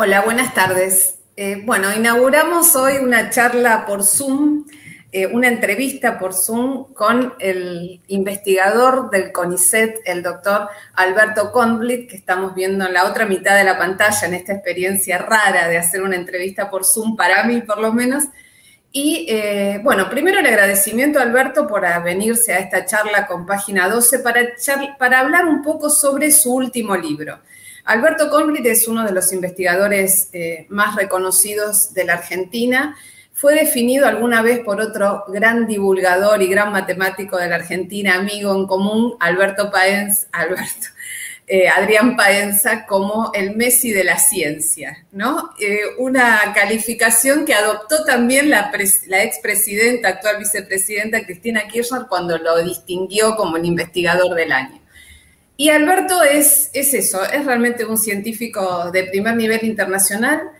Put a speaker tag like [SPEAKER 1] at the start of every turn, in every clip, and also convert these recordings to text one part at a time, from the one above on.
[SPEAKER 1] Hola, buenas tardes. Eh, bueno, inauguramos hoy una charla por Zoom, eh, una entrevista por Zoom con el investigador del CONICET, el doctor Alberto Condlit, que estamos viendo en la otra mitad de la pantalla, en esta experiencia rara de hacer una entrevista por Zoom, para mí por lo menos. Y eh, bueno, primero el agradecimiento a Alberto por venirse a esta charla con Página 12 para, para hablar un poco sobre su último libro. Alberto Conblit es uno de los investigadores eh, más reconocidos de la Argentina. Fue definido alguna vez por otro gran divulgador y gran matemático de la Argentina, amigo en común, Alberto Paenza, Alberto, eh, Adrián Paenza, como el Messi de la ciencia, ¿no? Eh, una calificación que adoptó también la, la expresidenta, actual vicepresidenta Cristina Kirchner, cuando lo distinguió como el investigador del año. Y Alberto es, es eso, es realmente un científico de primer nivel internacional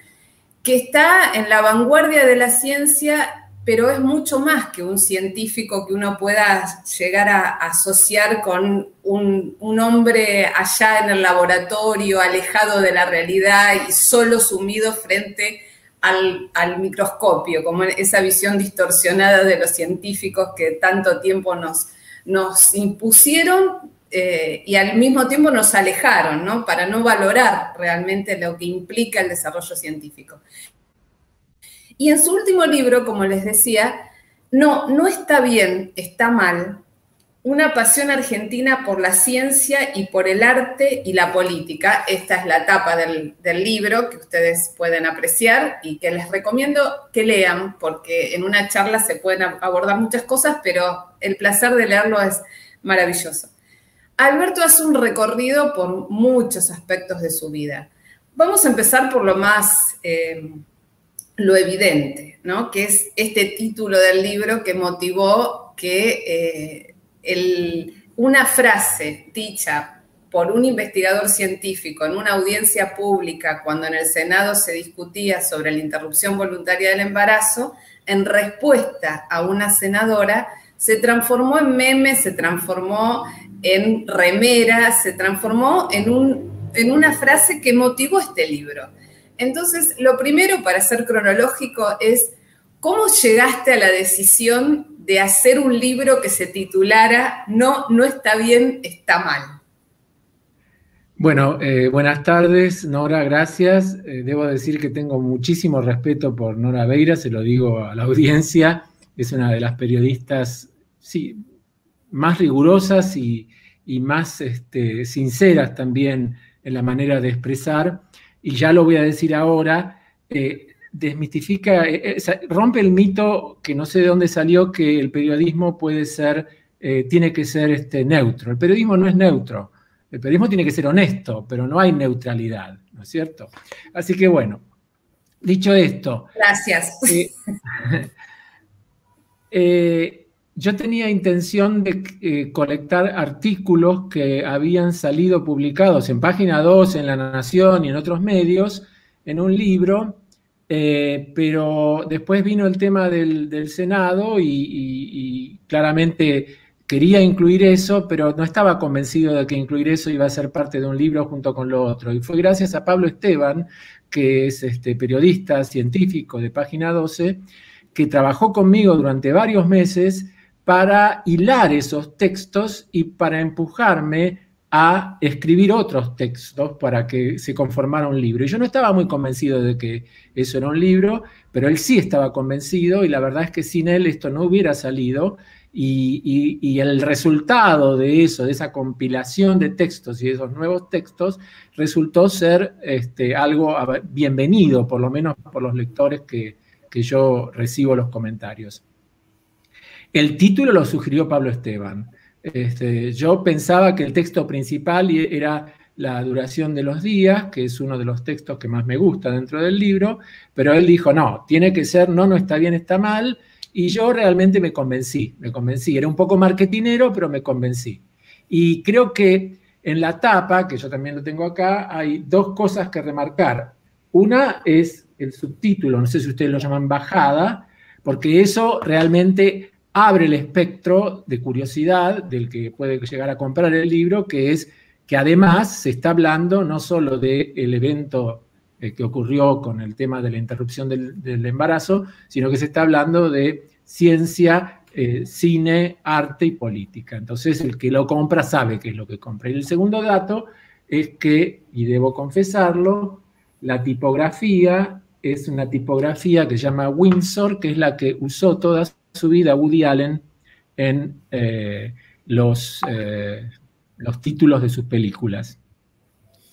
[SPEAKER 1] que está en la vanguardia de la ciencia, pero es mucho más que un científico que uno pueda llegar a asociar con un, hombre allá en el laboratorio, alejado de la realidad y solo sumido frente al, al, microscopio, como esa visión distorsionada de los científicos que tanto tiempo nos, nos impusieron, eh, y al mismo tiempo nos alejaron, ¿no? Para no valorar realmente lo que implica el desarrollo científico. Y en su último libro, como les decía, no, no está bien, está mal, una pasión argentina por la ciencia y por el arte y la política. Esta es la tapa del, del, libro que ustedes pueden apreciar y que les recomiendo que lean, porque en una charla se pueden abordar muchas cosas, pero el placer de leerlo es maravilloso. Alberto hace un recorrido por muchos aspectos de su vida. Vamos a empezar por lo más, eh, lo evidente, ¿no? Que es este título del libro que motivó que eh, una frase dicha por un investigador científico en una audiencia pública cuando en el Senado se discutía sobre la interrupción voluntaria del embarazo, en respuesta a una senadora, se transformó en meme, se transformó en remera, se transformó en, un, en una frase que motivó este libro. Entonces, lo primero para ser cronológico es cómo llegaste a la decisión de hacer un libro que se titulara No, no está bien, está mal.
[SPEAKER 2] Bueno, eh, buenas tardes, Nora, gracias. Eh, debo decir que tengo muchísimo respeto por Nora Beira, se lo digo a la audiencia. Es una de las periodistas, sí, más rigurosas y, más este, sinceras también en la manera de expresar. Y ya lo voy a decir ahora, eh, desmistifica, eh, eh, rompe el mito que no sé de dónde salió que el periodismo puede ser, tiene que ser este, neutro. El periodismo no es neutro. El periodismo tiene que ser honesto, pero no hay neutralidad, ¿no es cierto? Así que bueno, dicho esto.
[SPEAKER 1] Gracias.
[SPEAKER 2] Yo tenía intención de eh, colectar artículos que habían salido publicados en página 2, en La Nación y en otros medios, en un libro, eh, pero después vino el tema del, Senado y, claramente quería incluir eso, pero no estaba convencido de que incluir eso iba a ser parte de un libro junto con lo otro. Y fue gracias a Pablo Esteban, que es este periodista científico de Página 12, que trabajó conmigo durante varios meses para hilar esos textos y para empujarme a escribir otros textos para que se conformara un libro. Y yo no estaba muy convencido de que eso era un libro, pero él sí estaba convencido y la verdad es que sin él esto no hubiera salido y, el resultado de eso, de esa compilación de textos y de esos nuevos textos, resultó ser este, algo bienvenido, por lo menos por los lectores que, que yo recibo los comentarios. El título lo sugirió Pablo Esteban. Este, yo pensaba que el texto principal era la duración de los días, que es uno de los textos que más me gusta dentro del libro, pero él dijo, no, tiene que ser, no, no está bien, está mal, y yo realmente me convencí, me convencí. Era un poco marketinero, pero me convencí. Y creo que en la tapa, que yo también lo tengo acá, hay dos cosas que remarcar. Una es el subtítulo, no sé si ustedes lo llaman bajada, porque eso realmente abre el espectro de curiosidad del que puede llegar a comprar el libro, que es que además se está hablando no solo del evento eh, que ocurrió con el tema de la interrupción del, embarazo, sino que se está hablando de ciencia, eh, cine, arte y política. Entonces, el que lo compra sabe qué es lo que compra. Y el segundo dato es que, y debo confesarlo, la tipografía es una tipografía que se llama Windsor, que es la que usó toda su vida Woody Allen en eh, los, los títulos de sus películas.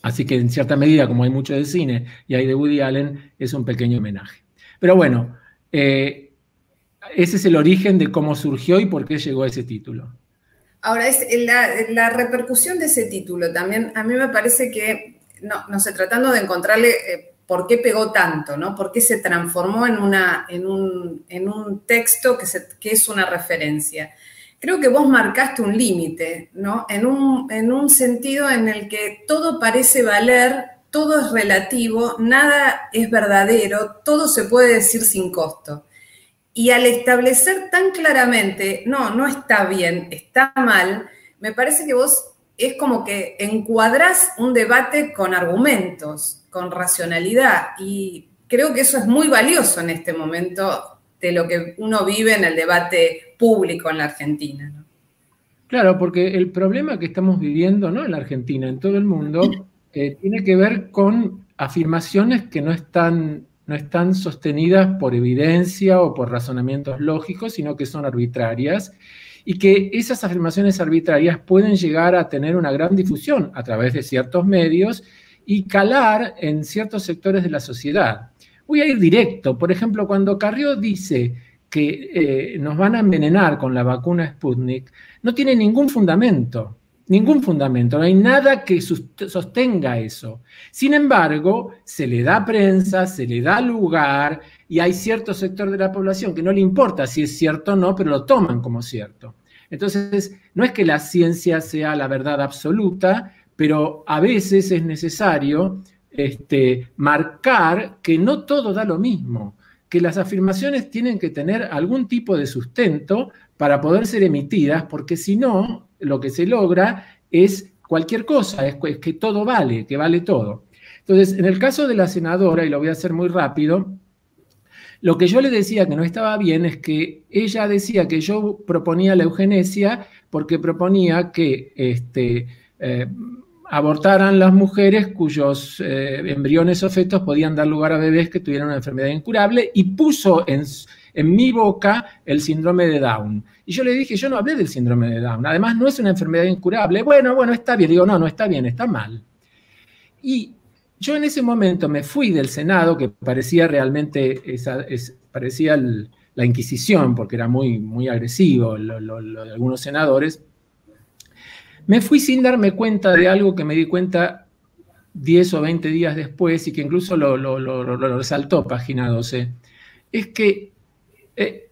[SPEAKER 2] Así que en cierta medida, como hay mucho de cine y hay de Woody Allen, es un pequeño homenaje. Pero bueno, eh, ese es el origen de cómo surgió y por qué llegó a ese título.
[SPEAKER 1] Ahora, es la, repercusión de ese título también, a mí me parece que, no, sé, tratando de encontrarle eh, por qué pegó tanto, ¿no? ¿Por qué se transformó en, una, en, un, texto que, que es una referencia? creo que vos marcaste un límite, ¿no? En un, en un sentido en el que todo parece valer, todo es relativo, nada es verdadero, todo se puede decir sin costo. Y al establecer tan claramente, no, no está bien, está mal, me parece que vos es como que encuadrás un debate con argumentos, con racionalidad, y creo que eso es muy valioso en este momento de lo que uno vive en el debate público en la Argentina.
[SPEAKER 2] Claro, porque el problema que estamos viviendo, no en la Argentina, en todo el mundo, eh, tiene que ver con afirmaciones que no están, no están sostenidas por evidencia o por razonamientos lógicos, sino que son arbitrarias y que esas afirmaciones arbitrarias pueden llegar a tener una gran difusión a través de ciertos medios y calar en ciertos sectores de la sociedad. Voy a ir directo. Por ejemplo, cuando Carrió dice que eh, nos van a envenenar con la vacuna Sputnik, no tiene ningún fundamento, ningún fundamento, no hay nada que sostenga eso. Sin embargo, se le da prensa, se le da lugar y hay cierto sector de la población que no le importa si es cierto o no, pero lo toman como cierto. Entonces, no es que la ciencia sea la verdad absoluta, pero a veces es necesario este, marcar que no todo da lo mismo, que las afirmaciones tienen que tener algún tipo de sustento para poder ser emitidas, porque si no, lo que se logra es cualquier cosa, es, que todo vale, que vale todo. Entonces, en el caso de la senadora, y lo voy a hacer muy rápido, lo que yo le decía que no estaba bien es que ella decía que yo proponía la eugenesia porque proponía que este, eh, abortaran las mujeres cuyos eh, embriones o fetos podían dar lugar a bebés que tuvieran una enfermedad incurable y puso en, en, mi boca el síndrome de Down. Y yo le dije, yo no hablé del síndrome de Down, además no es una enfermedad incurable. Bueno, bueno, está bien. Digo, no, no está bien, está mal. Y yo en ese momento me fui del Senado, que parecía realmente, esa, parecía la Inquisición, porque era muy, muy agresivo lo de algunos senadores, me fui sin darme cuenta de algo que me di cuenta 10 o 20 días después y que incluso lo, resaltó página 12. Es que eh,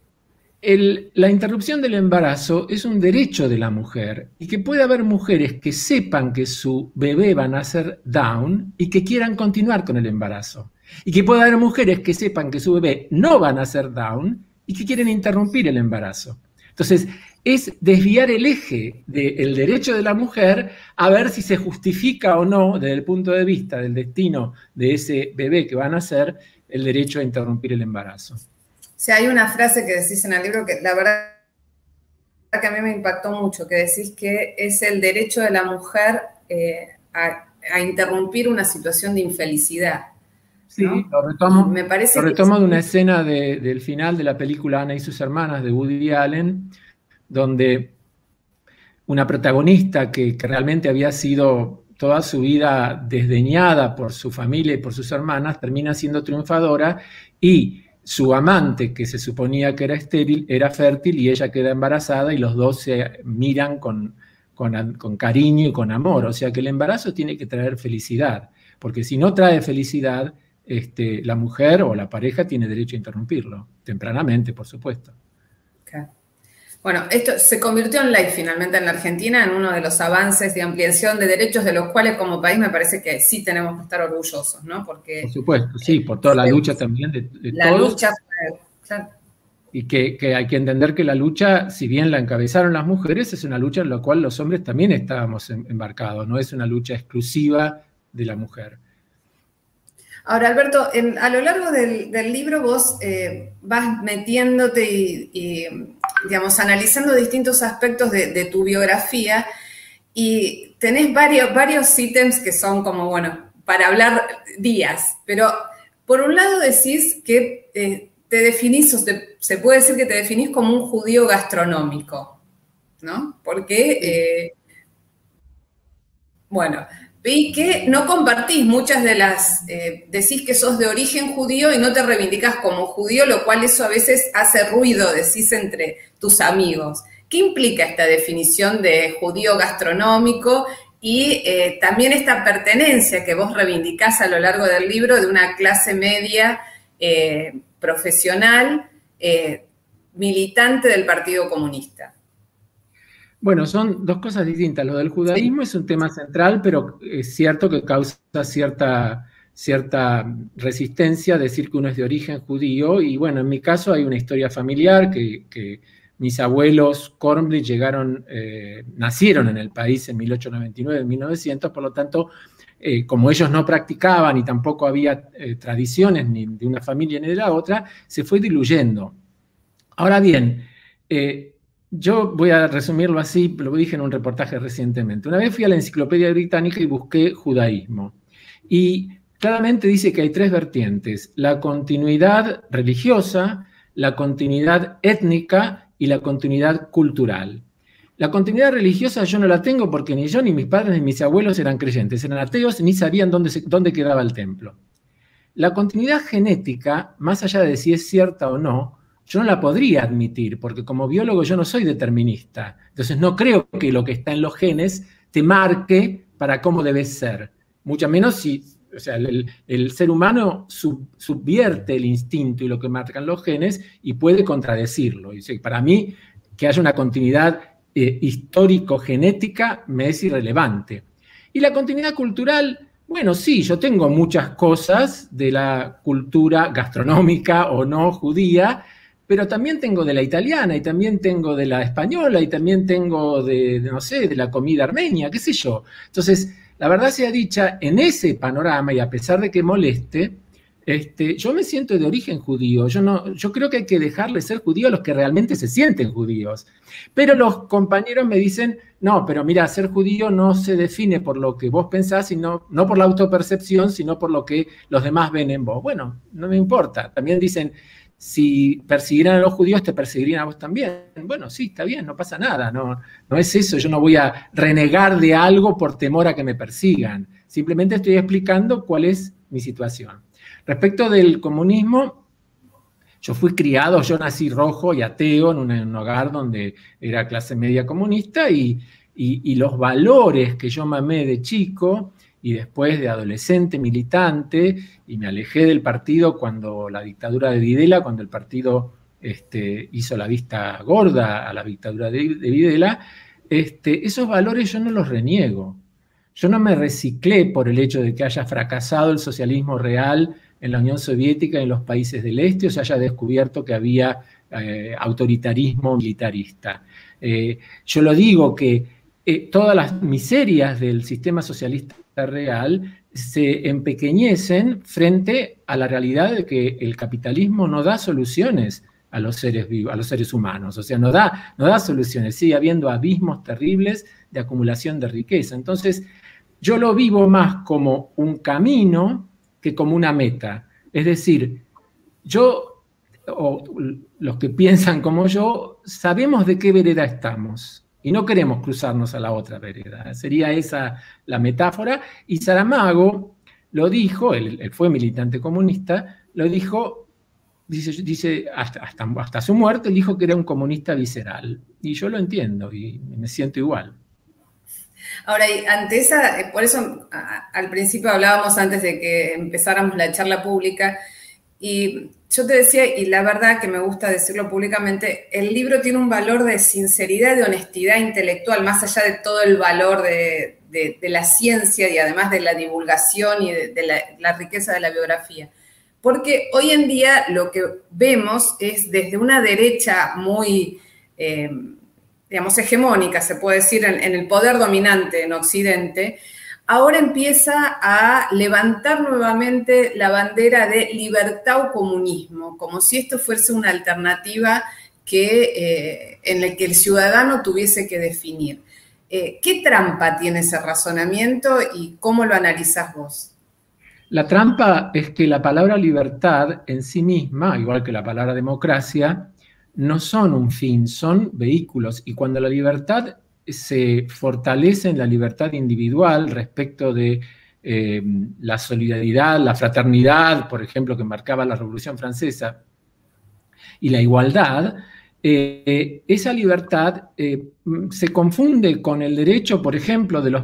[SPEAKER 2] la interrupción del embarazo es un derecho de la mujer y que puede haber mujeres que sepan que su bebé va a nacer down y que quieran continuar con el embarazo. Y que puede haber mujeres que sepan que su bebé no va a nacer down y que quieren interrumpir el embarazo. Entonces, es desviar el eje del derecho de la mujer a ver si se justifica o no, desde el punto de vista del destino de ese bebé que va a nacer, el derecho a interrumpir el embarazo.
[SPEAKER 1] Sea, hay una frase que decís en el libro que la verdad que a mí me impactó mucho, que decís que es el derecho de la mujer eh, a, interrumpir una situación de infelicidad.
[SPEAKER 2] Sí, lo retomo, me parece retomo de una escena del final de la película Ana y sus hermanas de Woody Allen, donde una protagonista que, realmente había sido toda su vida desdeñada por su familia y por sus hermanas, termina siendo triunfadora y su amante, que se suponía que era estéril, era fértil y ella queda embarazada y los dos se miran con, con, cariño y con amor. O sea que el embarazo tiene que traer felicidad, porque si no trae felicidad, este, la mujer o la pareja tiene derecho a interrumpirlo, tempranamente, por supuesto.
[SPEAKER 1] Bueno, esto se convirtió en ley finalmente en la Argentina, en uno de los avances de ampliación de derechos de los cuales como país me parece que sí tenemos que estar orgullosos, ¿no?
[SPEAKER 2] Porque, por supuesto, sí, por toda la lucha también de,
[SPEAKER 1] la lucha
[SPEAKER 2] Y que, hay que entender que la lucha, si bien la encabezaron las mujeres, es una lucha en la cual los hombres también estábamos embarcados, no es una lucha exclusiva de la mujer.
[SPEAKER 1] Ahora, Alberto, a lo largo del, libro vos eh, vas metiéndote y, digamos, analizando distintos aspectos de, tu biografía y tenés varios, varios ítems que son como, bueno, para hablar días, pero por un lado decís que eh, te definís, o se, puede decir que te definís como un judío gastronómico, ¿no? Porque, eh, bueno, Vi que no compartís muchas de las, eh, decís que sos de origen judío y no te reivindicas como judío, lo cual eso a veces hace ruido, decís entre tus amigos. ¿Qué implica esta definición de judío gastronómico y eh, también esta pertenencia que vos reivindicás a lo largo del libro de una clase media eh, profesional militante del Partido Comunista?
[SPEAKER 2] Bueno, son dos cosas distintas. Lo del judaísmo es un tema central, pero es cierto que causa cierta, cierta resistencia decir que uno es de origen judío. Y bueno, en mi caso hay una historia familiar que, mis abuelos Cornbly llegaron, eh, nacieron en el país en 1899, 1900, por lo tanto, eh, como ellos no practicaban y tampoco había eh, tradiciones ni de una familia ni de la otra, se fue diluyendo. Ahora bien, yo voy a resumirlo así, lo dije en un reportaje recientemente. Una vez fui a la Enciclopedia Británica y busqué judaísmo. Y claramente dice que hay tres vertientes, la continuidad religiosa, la continuidad étnica y la continuidad cultural. La continuidad religiosa yo no la tengo porque ni yo, ni mis padres, ni mis abuelos eran creyentes, eran ateos, ni sabían dónde, dónde quedaba el templo. La continuidad genética, más allá de si es cierta o no, yo no la podría admitir, porque como biólogo yo no soy determinista. Entonces no creo que lo que está en los genes te marque para cómo debes ser. Mucho menos si o sea, el, ser humano subvierte el instinto y lo que marcan los genes y puede contradecirlo. Y para mí, que haya una continuidad eh, histórico-genética me es irrelevante. Y la continuidad cultural, bueno, sí, yo tengo muchas cosas de la cultura gastronómica o no judía, pero también tengo de la italiana y también tengo de la española y también tengo de, no sé, de la comida armenia, qué sé yo. Entonces, la verdad sea dicha, en ese panorama y a pesar de que moleste, este, yo me siento de origen judío. Yo, no, yo creo que hay que dejarle ser judío a los que realmente se sienten judíos. Pero los compañeros me dicen, no, pero mira, ser judío no se define por lo que vos pensás, sino, no por la autopercepción, sino por lo que los demás ven en vos. Bueno, no me importa. También dicen, si persiguieran a los judíos, te perseguirían a vos también. Bueno, sí, está bien, no pasa nada, no, no es eso, yo no voy a renegar de algo por temor a que me persigan, simplemente estoy explicando cuál es mi situación. Respecto del comunismo, yo fui criado, yo nací rojo y ateo en un, hogar donde era clase media comunista y, y los valores que yo mamé de chico, y después de adolescente militante, y me alejé del partido cuando la dictadura de Videla, cuando el partido este, hizo la vista gorda a la dictadura de, Videla, este, esos valores yo no los reniego. Yo no me reciclé por el hecho de que haya fracasado el socialismo real en la Unión Soviética y en los países del este o se haya descubierto que había eh, autoritarismo militarista. Eh, yo lo digo que eh, todas las miserias del sistema socialista real se empequeñecen frente a la realidad de que el capitalismo no da soluciones a los seres vivos, a los seres humanos, o sea, no da, no da soluciones, sigue habiendo abismos terribles de acumulación de riqueza. Entonces, yo lo vivo más como un camino que como una meta. Es decir, yo, o los que piensan como yo, sabemos de qué vereda estamos y no queremos cruzarnos a la otra vereda. Sería esa la metáfora. Y Saramago lo dijo, él, fue militante comunista, lo dijo, dice, dice hasta, hasta, su muerte, dijo que era un comunista visceral. Y yo lo entiendo y me siento igual.
[SPEAKER 1] Ahora, ante esa, eh, por eso al principio hablábamos antes de que empezáramos la charla pública, y yo te decía, y la verdad que me gusta decirlo públicamente, el libro tiene un valor de sinceridad, de honestidad intelectual, más allá de todo el valor de, la ciencia y además de la divulgación y de, la, riqueza de la biografía. Porque hoy en día lo que vemos es desde una derecha muy, eh, digamos, hegemónica, se puede decir, en, el poder dominante en Occidente, ahora empieza a levantar nuevamente la bandera de libertad o comunismo, como si esto fuese una alternativa que, eh, en la que el ciudadano tuviese que definir. Eh, ¿Qué trampa tiene ese razonamiento y cómo lo analizás vos?
[SPEAKER 2] La trampa es que la palabra libertad en sí misma, igual que la palabra democracia, no son un fin, son vehículos. Y cuando la libertad se fortalece en la libertad individual respecto de eh, la solidaridad, la fraternidad, por ejemplo, que marcaba la Revolución Francesa, y la igualdad, eh, esa libertad eh, se confunde con el derecho, por ejemplo, de los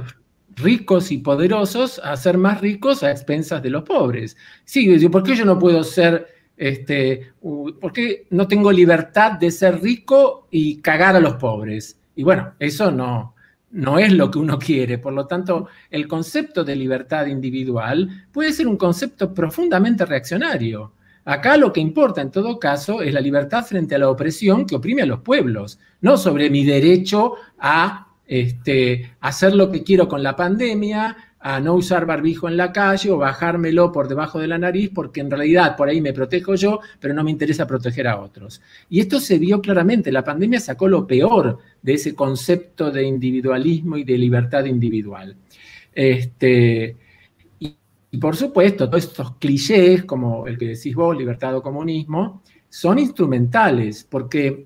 [SPEAKER 2] ricos y poderosos a ser más ricos a expensas de los pobres. Sí, ¿por qué yo no puedo ser, este, por qué no tengo libertad de ser rico y cagar a los pobres? Y bueno, eso no, no es lo que uno quiere. Por lo tanto, el concepto de libertad individual puede ser un concepto profundamente reaccionario. Acá lo que importa en todo caso es la libertad frente a la opresión que oprime a los pueblos, no sobre mi derecho a este, hacer lo que quiero con la pandemia, a no usar barbijo en la calle o bajármelo por debajo de la nariz porque en realidad por ahí me protejo yo, pero no me interesa proteger a otros. Y esto se vio claramente, la pandemia sacó lo peor de ese concepto de individualismo y de libertad individual. Este, y por supuesto, todos estos clichés, como el que decís vos, libertad o comunismo, son instrumentales porque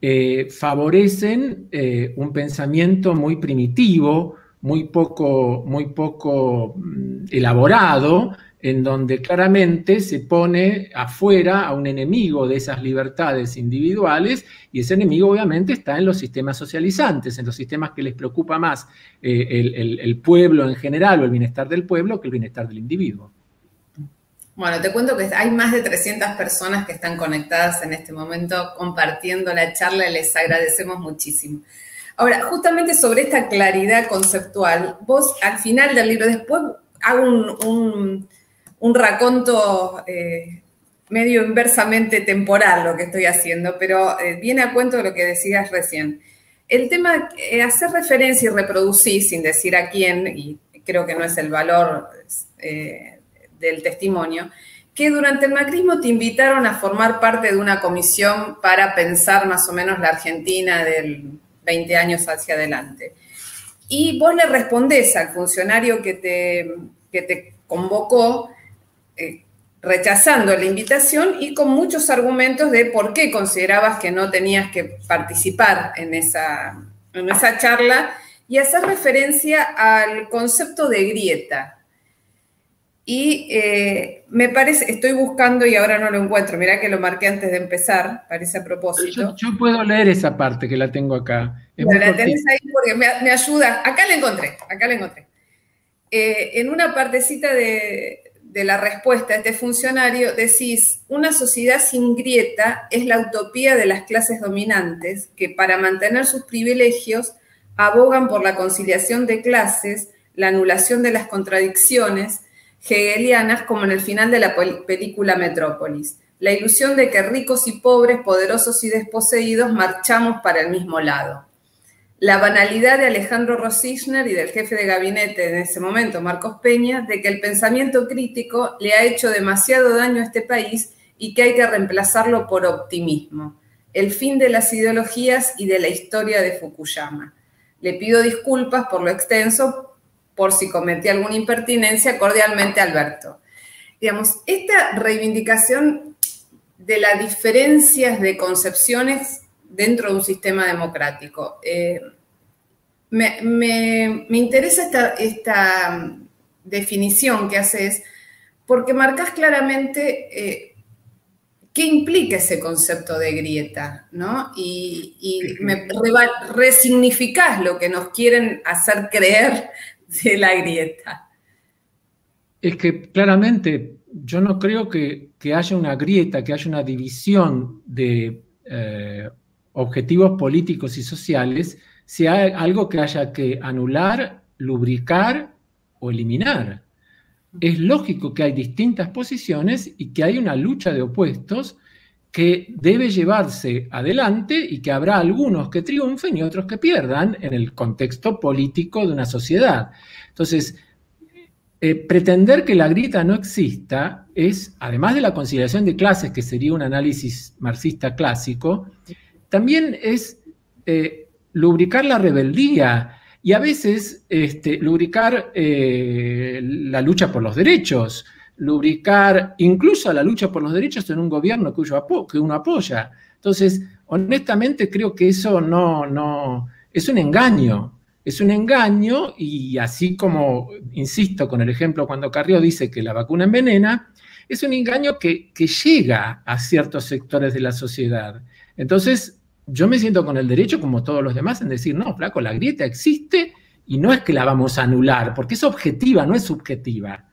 [SPEAKER 2] eh, favorecen eh, un pensamiento muy primitivo, muy poco, muy poco mm, elaborado, en donde claramente se pone afuera a un enemigo de esas libertades individuales y ese enemigo obviamente está en los sistemas socializantes, en los sistemas que les preocupa más eh, el, pueblo en general o el bienestar del pueblo que el bienestar del individuo.
[SPEAKER 1] Bueno, te cuento que hay más de 300 personas que están conectadas en este momento compartiendo la charla y les agradecemos muchísimo. Ahora, justamente sobre esta claridad conceptual, vos al final del libro, después hago un un raconto eh, medio inversamente temporal lo que estoy haciendo, pero eh, viene a cuento de lo que decías recién. El tema, eh, hacer referencia y reproducir sin decir a quién, y creo que no es el valor del testimonio, que durante el macrismo te invitaron a formar parte de una comisión para pensar más o menos la Argentina del 20 años hacia adelante. Y vos le respondés al funcionario que te, que te convocó eh, rechazando la invitación y con muchos argumentos de por qué considerabas que no tenías que participar en esa, en esa charla y hacer referencia al concepto de grieta. Y eh, me parece, estoy buscando y ahora no lo encuentro, mirá que lo marqué antes de empezar, parece a propósito.
[SPEAKER 2] Yo, puedo leer esa parte que la tengo acá.
[SPEAKER 1] la tenés ahí porque me, ayuda, acá la encontré, acá la encontré. Eh, en una partecita de, de la respuesta a este funcionario, decís, una sociedad sin grieta es la utopía de las clases dominantes que para mantener sus privilegios abogan por la conciliación de clases, la anulación de las contradicciones hegelianas como en el final de la película Metrópolis, la ilusión de que ricos y pobres, poderosos y desposeídos marchamos para el mismo lado la banalidad de Alejandro Rosichner y del jefe de gabinete en ese momento, Marcos Peña, de que el pensamiento crítico le ha hecho demasiado daño a este país y que hay que reemplazarlo por optimismo. El fin de las ideologías y de la historia de Fukuyama. Le pido disculpas por lo extenso, por si cometí alguna impertinencia, cordialmente Alberto. Digamos, esta reivindicación de las diferencias de concepciones dentro de un sistema democrático. Eh, me, interesa esta, definición que haces porque marcas claramente eh, qué implica ese concepto de grieta, ¿no? Y, y me resignificás lo que nos quieren hacer creer de la grieta.
[SPEAKER 2] Es que claramente yo no creo que, haya una grieta, que haya una división de eh, objetivos políticos y sociales sea algo que haya que anular, lubricar o eliminar. Es lógico que hay distintas posiciones y que hay una lucha de opuestos que debe llevarse adelante y que habrá algunos que triunfen y otros que pierdan en el contexto político de una sociedad. Entonces, eh, pretender que la grieta no exista es, además de la conciliación de clases, que sería un análisis marxista clásico, también es eh, lubricar la rebeldía y a veces este, lubricar eh, la lucha por los derechos lubricar incluso la lucha por los derechos en un gobierno cuyo que uno apoya. Entonces, honestamente creo que eso no, no, es un engaño. Es un engaño y así como, insisto con el ejemplo cuando Carrió dice que la vacuna envenena, es un engaño que, que llega a ciertos sectores de la sociedad. Entonces, yo me siento con el derecho, como todos los demás, en decir, no, flaco, la grieta existe y no es que la vamos a anular, porque es objetiva, no es subjetiva.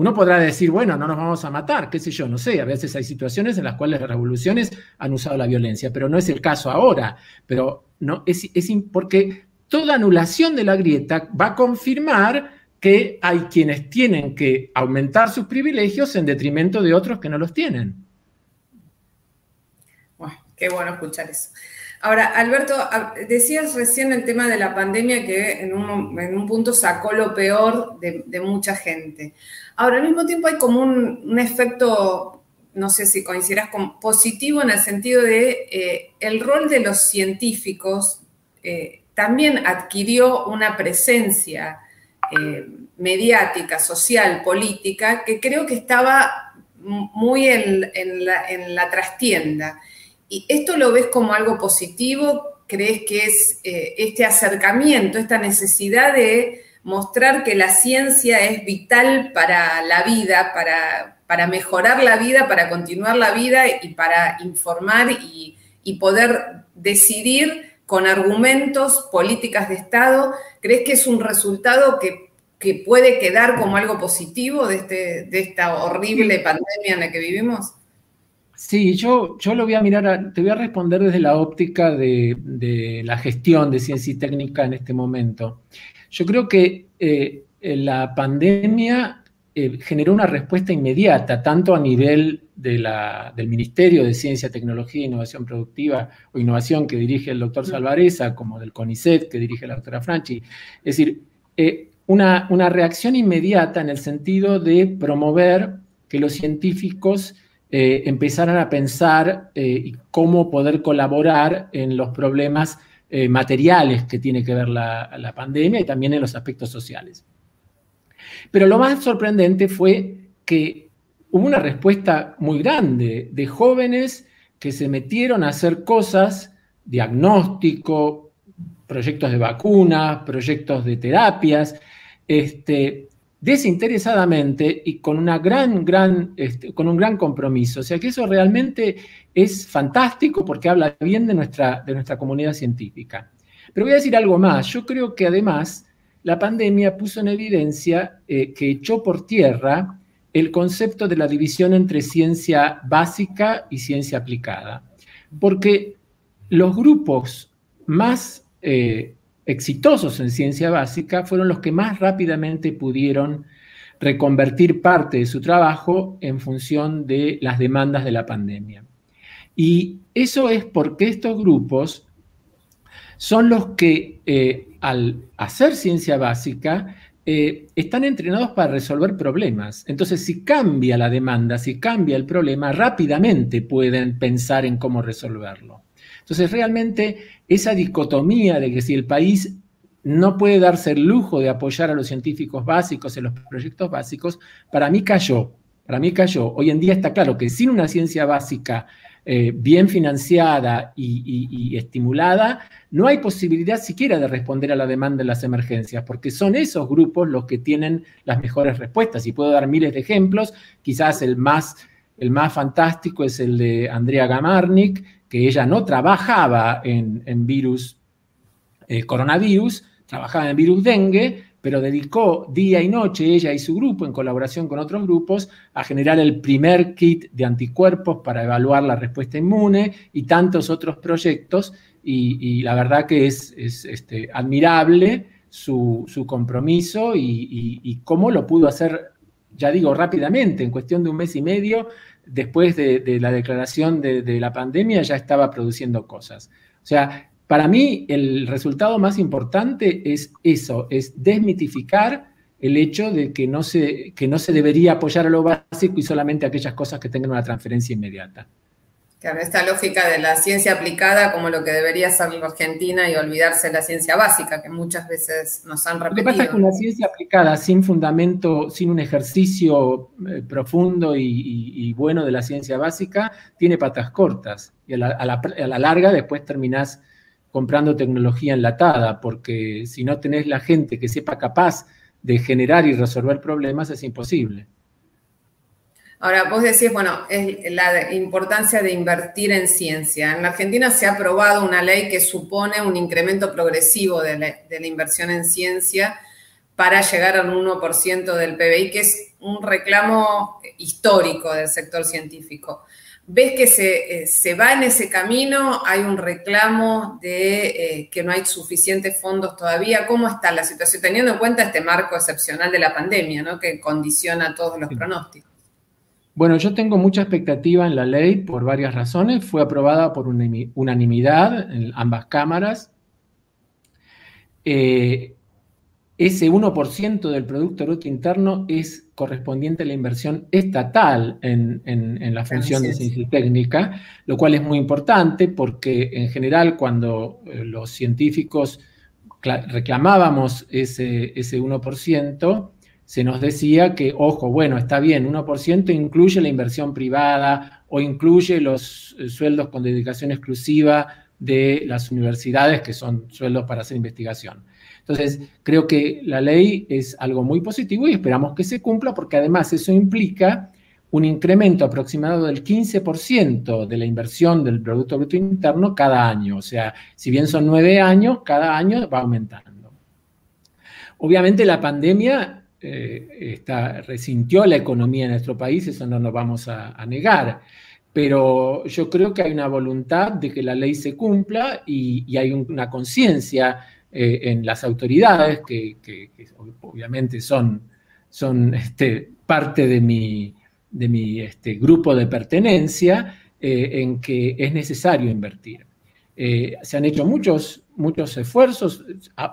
[SPEAKER 2] Uno podrá decir, bueno, no nos vamos a matar, qué sé yo, no sé, a veces hay situaciones en las cuales las revoluciones han usado la violencia, pero no es el caso ahora. Pero no, es, es porque toda anulación de la grieta va a confirmar que hay quienes tienen que aumentar sus privilegios en detrimento de otros que no los tienen.
[SPEAKER 1] Qué bueno escuchar eso. Ahora, Alberto, decías recién el tema de la pandemia que en un, punto sacó lo peor de, mucha gente. Ahora, al mismo tiempo hay como un, efecto, no sé si coincidirás con positivo en el sentido de eh, el rol de los científicos eh, también adquirió una presencia eh, mediática, social, política, que creo que estaba muy en la trastienda. ¿Y esto lo ves como algo positivo? ¿Crees que es eh, este acercamiento, esta necesidad de mostrar que la ciencia es vital para la vida, para, para mejorar la vida, para continuar la vida y para informar y, poder decidir con argumentos, políticas de Estado? ¿Crees que es un resultado que, que puede quedar como algo positivo de, este, de esta horrible pandemia en la que vivimos?
[SPEAKER 2] Sí, yo, yo lo voy a mirar, te voy a responder desde la óptica de, la gestión de ciencia y técnica en este momento. Yo creo que eh, la pandemia eh, generó una respuesta inmediata, tanto a nivel del Ministerio de Ciencia, Tecnología e Innovación Productiva o Innovación que dirige el doctor Salvareza, como del CONICET que dirige la doctora Franchi. Es decir, eh, una, una reacción inmediata en el sentido de promover que los científicos eh, empezaran a pensar eh, cómo poder colaborar en los problemas eh, materiales que tiene que ver la, pandemia y también en los aspectos sociales. Pero lo más sorprendente fue que hubo una respuesta muy grande de jóvenes que se metieron a hacer cosas, diagnóstico, proyectos de vacunas, proyectos de terapias, este, desinteresadamente y con, una gran, gran, este, con un gran compromiso. O sea que eso realmente es fantástico porque habla bien de nuestra, de nuestra comunidad científica. Pero voy a decir algo más. Yo creo que además la pandemia puso en evidencia eh, que echó por tierra el concepto de la división entre ciencia básica y ciencia aplicada. Porque los grupos más eh, exitosos en ciencia básica fueron los que más rápidamente pudieron reconvertir parte de su trabajo en función de las demandas de la pandemia. Y eso es porque estos grupos son los que eh, al hacer ciencia básica eh, están entrenados para resolver problemas. Entonces, si cambia la demanda, si cambia el problema, rápidamente pueden pensar en cómo resolverlo. Entonces, realmente esa dicotomía de que si el país no puede darse el lujo de apoyar a los científicos básicos en los proyectos básicos, para mí cayó. Para mí cayó. Hoy en día está claro que sin una ciencia básica eh, bien financiada y, estimulada, no hay posibilidad siquiera de responder a la demanda de las emergencias, porque son esos grupos los que tienen las mejores respuestas. Y puedo dar miles de ejemplos, quizás el más, el más fantástico es el de Andrea Gamarnik, que ella no trabajaba en, virus eh, coronavirus, trabajaba en virus dengue, pero dedicó día y noche ella y su grupo, en colaboración con otros grupos, a generar el primer kit de anticuerpos para evaluar la respuesta inmune y tantos otros proyectos. Y, la verdad que es, este, admirable su, compromiso y, cómo lo pudo hacer ya digo rápidamente, en cuestión de un mes y medio, después de, la declaración de, de, la pandemia, ya estaba produciendo cosas. O sea, para mí el resultado más importante es eso, es desmitificar el hecho de que no se, que no se debería apoyar a lo básico y solamente aquellas cosas que tengan una transferencia inmediata.
[SPEAKER 1] Claro, esta lógica de la ciencia aplicada como lo que debería ser la Argentina y olvidarse de la ciencia básica, que muchas veces nos han repetido.
[SPEAKER 2] Lo que pasa es que una ciencia aplicada sin fundamento, sin un ejercicio eh, profundo y, bueno de la ciencia básica, tiene patas cortas. Y a la, a la larga después terminás comprando tecnología enlatada, porque si no tenés la gente que sepa capaz de generar y resolver problemas, es imposible.
[SPEAKER 1] Ahora, vos decís, bueno, es la importancia de invertir en ciencia. En la Argentina se ha aprobado una ley que supone un incremento progresivo de la, inversión en ciencia para llegar al 1% del PBI, que es un reclamo histórico del sector científico. ¿Ves que se, eh, va en ese camino? ¿Hay un reclamo de eh, que no hay suficientes fondos todavía? ¿Cómo está la situación? Teniendo en cuenta este marco excepcional de la pandemia, ¿no? que condiciona todos los pronósticos.
[SPEAKER 2] Bueno, yo tengo mucha expectativa en la ley por varias razones. Fue aprobada por unanimidad en ambas cámaras. Eh, ese 1% del Producto Bruto Interno es correspondiente a la inversión estatal en, la función de ciencia técnica, lo cual es muy importante porque en general cuando eh, los científicos reclamábamos ese, ese 1%, se nos decía que, ojo, bueno, está bien, 1% incluye la inversión privada o incluye los eh, sueldos con dedicación exclusiva de las universidades, que son sueldos para hacer investigación. Entonces, creo que la ley es algo muy positivo y esperamos que se cumpla porque además eso implica un incremento aproximado del 15% de la inversión del Producto Bruto Interno cada año. O sea, si bien son nueve años, cada año va aumentando. Obviamente la pandemia eh, resintió la economía en nuestro país, eso no nos vamos a, negar. Pero yo creo que hay una voluntad de que la ley se cumpla y, hay una conciencia eh, en las autoridades, que, obviamente son, son este, parte de mi, de mi este, grupo de pertenencia, eh, en que es necesario invertir. Se han hecho muchos muchos esfuerzos,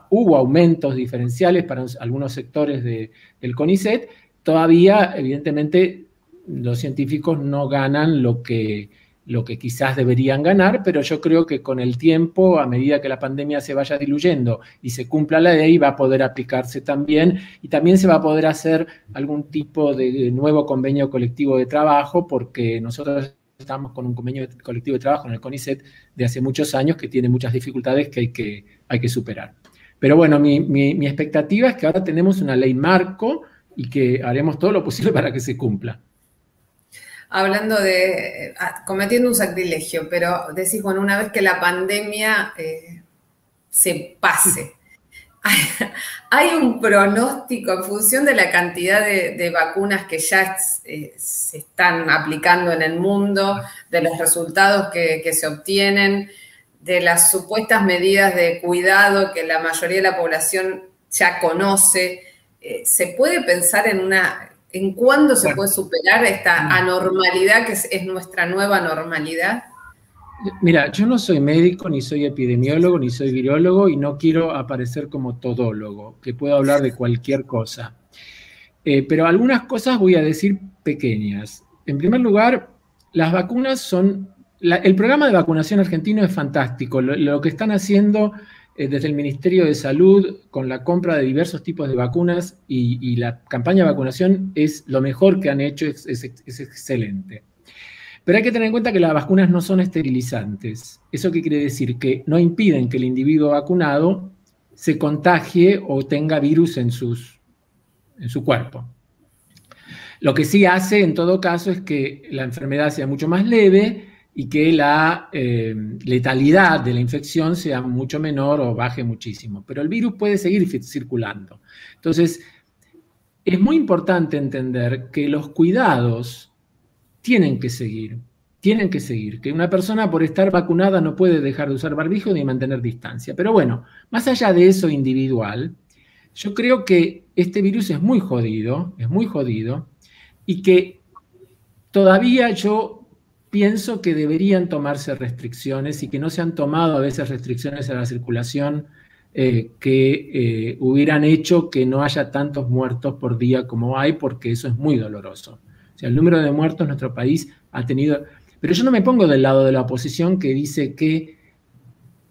[SPEAKER 2] hubo aumentos diferenciales para algunos sectores del CONICET, todavía evidentemente los científicos no ganan lo que, lo que quizás deberían ganar, pero yo creo que con el tiempo, a medida que la pandemia se vaya diluyendo y se cumpla la ley, va a poder aplicarse también y también se va a poder hacer algún tipo de nuevo convenio colectivo de trabajo, porque nosotros estamos con un convenio colectivo de trabajo en el CONICET de hace muchos años que tiene muchas dificultades que hay que, hay que superar. Pero bueno, mi, mi, expectativa es que ahora tenemos una ley marco y que haremos todo lo posible para que se cumpla.
[SPEAKER 1] Hablando de, ah, cometiendo un sacrilegio, pero decís, bueno, una vez que la pandemia eh, se pase, Hay un pronóstico en función de la cantidad de, vacunas que ya eh, se están aplicando en el mundo, de los resultados que, se obtienen, de las supuestas medidas de cuidado que la mayoría de la población ya conoce. Eh, ¿Se puede pensar en una, en cuándo se puede superar esta anormalidad que es nuestra nueva normalidad?
[SPEAKER 2] Mira, yo no soy médico, ni soy epidemiólogo, ni soy virólogo y no quiero aparecer como todólogo, que puedo hablar de cualquier cosa. Eh, pero algunas cosas voy a decir pequeñas. En primer lugar, las vacunas son... el programa de vacunación argentino es fantástico. Lo, que están haciendo eh, desde el Ministerio de Salud con la compra de diversos tipos de vacunas y, la campaña de vacunación es lo mejor que han hecho, es excelente. Pero hay que tener en cuenta que las vacunas no son esterilizantes. ¿Eso qué quiere decir? Que no impiden que el individuo vacunado se contagie o tenga virus en, sus, en su cuerpo. Lo que sí hace en todo caso es que la enfermedad sea mucho más leve y que la eh, letalidad de la infección sea mucho menor o baje muchísimo. Pero el virus puede seguir circulando. Entonces, es muy importante entender que los cuidados tienen que seguir, tienen que seguir, que una persona por estar vacunada no puede dejar de usar barbijo ni mantener distancia. Pero bueno, más allá de eso individual, yo creo que este virus es muy jodido, es muy jodido, y que todavía yo pienso que deberían tomarse restricciones y que no se han tomado a veces restricciones a la circulación eh, que eh, hubieran hecho que no haya tantos muertos por día como hay, porque eso es muy doloroso. O sea, el número de muertos en nuestro país ha tenido... Pero yo no me pongo del lado de la oposición que dice que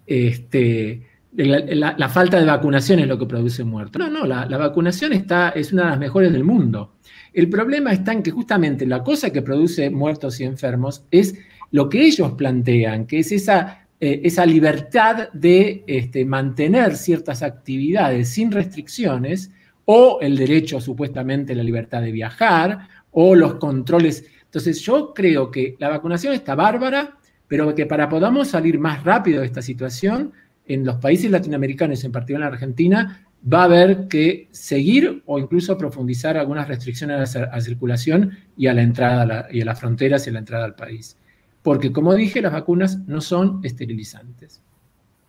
[SPEAKER 2] este, la, falta de vacunación es lo que produce muertos. No, no, la, vacunación está, es una de las mejores del mundo. El problema está en que justamente la cosa que produce muertos y enfermos es lo que ellos plantean, que es esa, eh, esa libertad de este, mantener ciertas actividades sin restricciones o el derecho supuestamente la libertad de viajar o los controles. Entonces yo creo que la vacunación está bárbara, pero que para podamos salir más rápido de esta situación, en los países latinoamericanos, en particular en Argentina, va a haber que seguir o incluso profundizar algunas restricciones a, circulación y a la entrada y a las fronteras y a la entrada al país. Porque, como dije, las vacunas no son esterilizantes.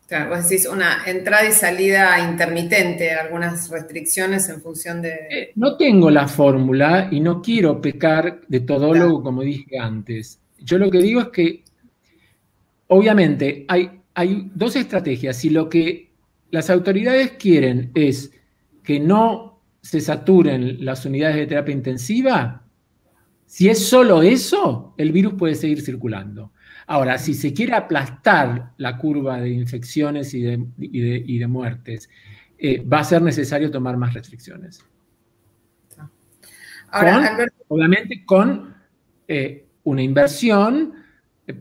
[SPEAKER 1] Claro, vos decís una entrada y salida intermitente, algunas restricciones en función de...
[SPEAKER 2] Eh, no tengo la fórmula y no quiero pecar de todólogo, como dije antes. Yo lo que digo es que, obviamente, hay, hay dos estrategias. Si lo que las autoridades quieren es que no se saturen las unidades de terapia intensiva, si es solo eso, el virus puede seguir circulando. Ahora, si se quiere aplastar la curva de infecciones y de, muertes, eh, va a ser necesario tomar más restricciones. Ahora, obviamente con eh, una inversión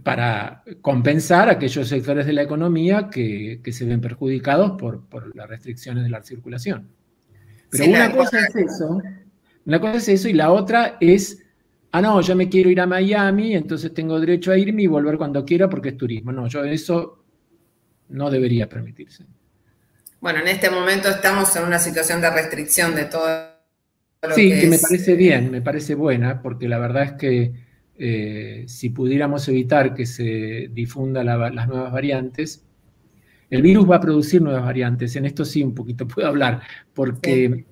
[SPEAKER 2] para compensar aquellos sectores de la economía que, se ven perjudicados por, las restricciones de la circulación. Pero una cosa es eso, una cosa es eso y la otra es ah, no, yo me quiero ir a Miami, entonces tengo derecho a irme y volver cuando quiera porque es turismo. No, yo eso no debería permitirse.
[SPEAKER 1] Bueno, en este momento estamos en una situación de restricción de todo.
[SPEAKER 2] Lo sí, que, me parece bien, me parece buena, porque la verdad es que eh, si pudiéramos evitar que se difundan las nuevas variantes, el virus va a producir nuevas variantes. En esto sí un poquito puedo hablar, porque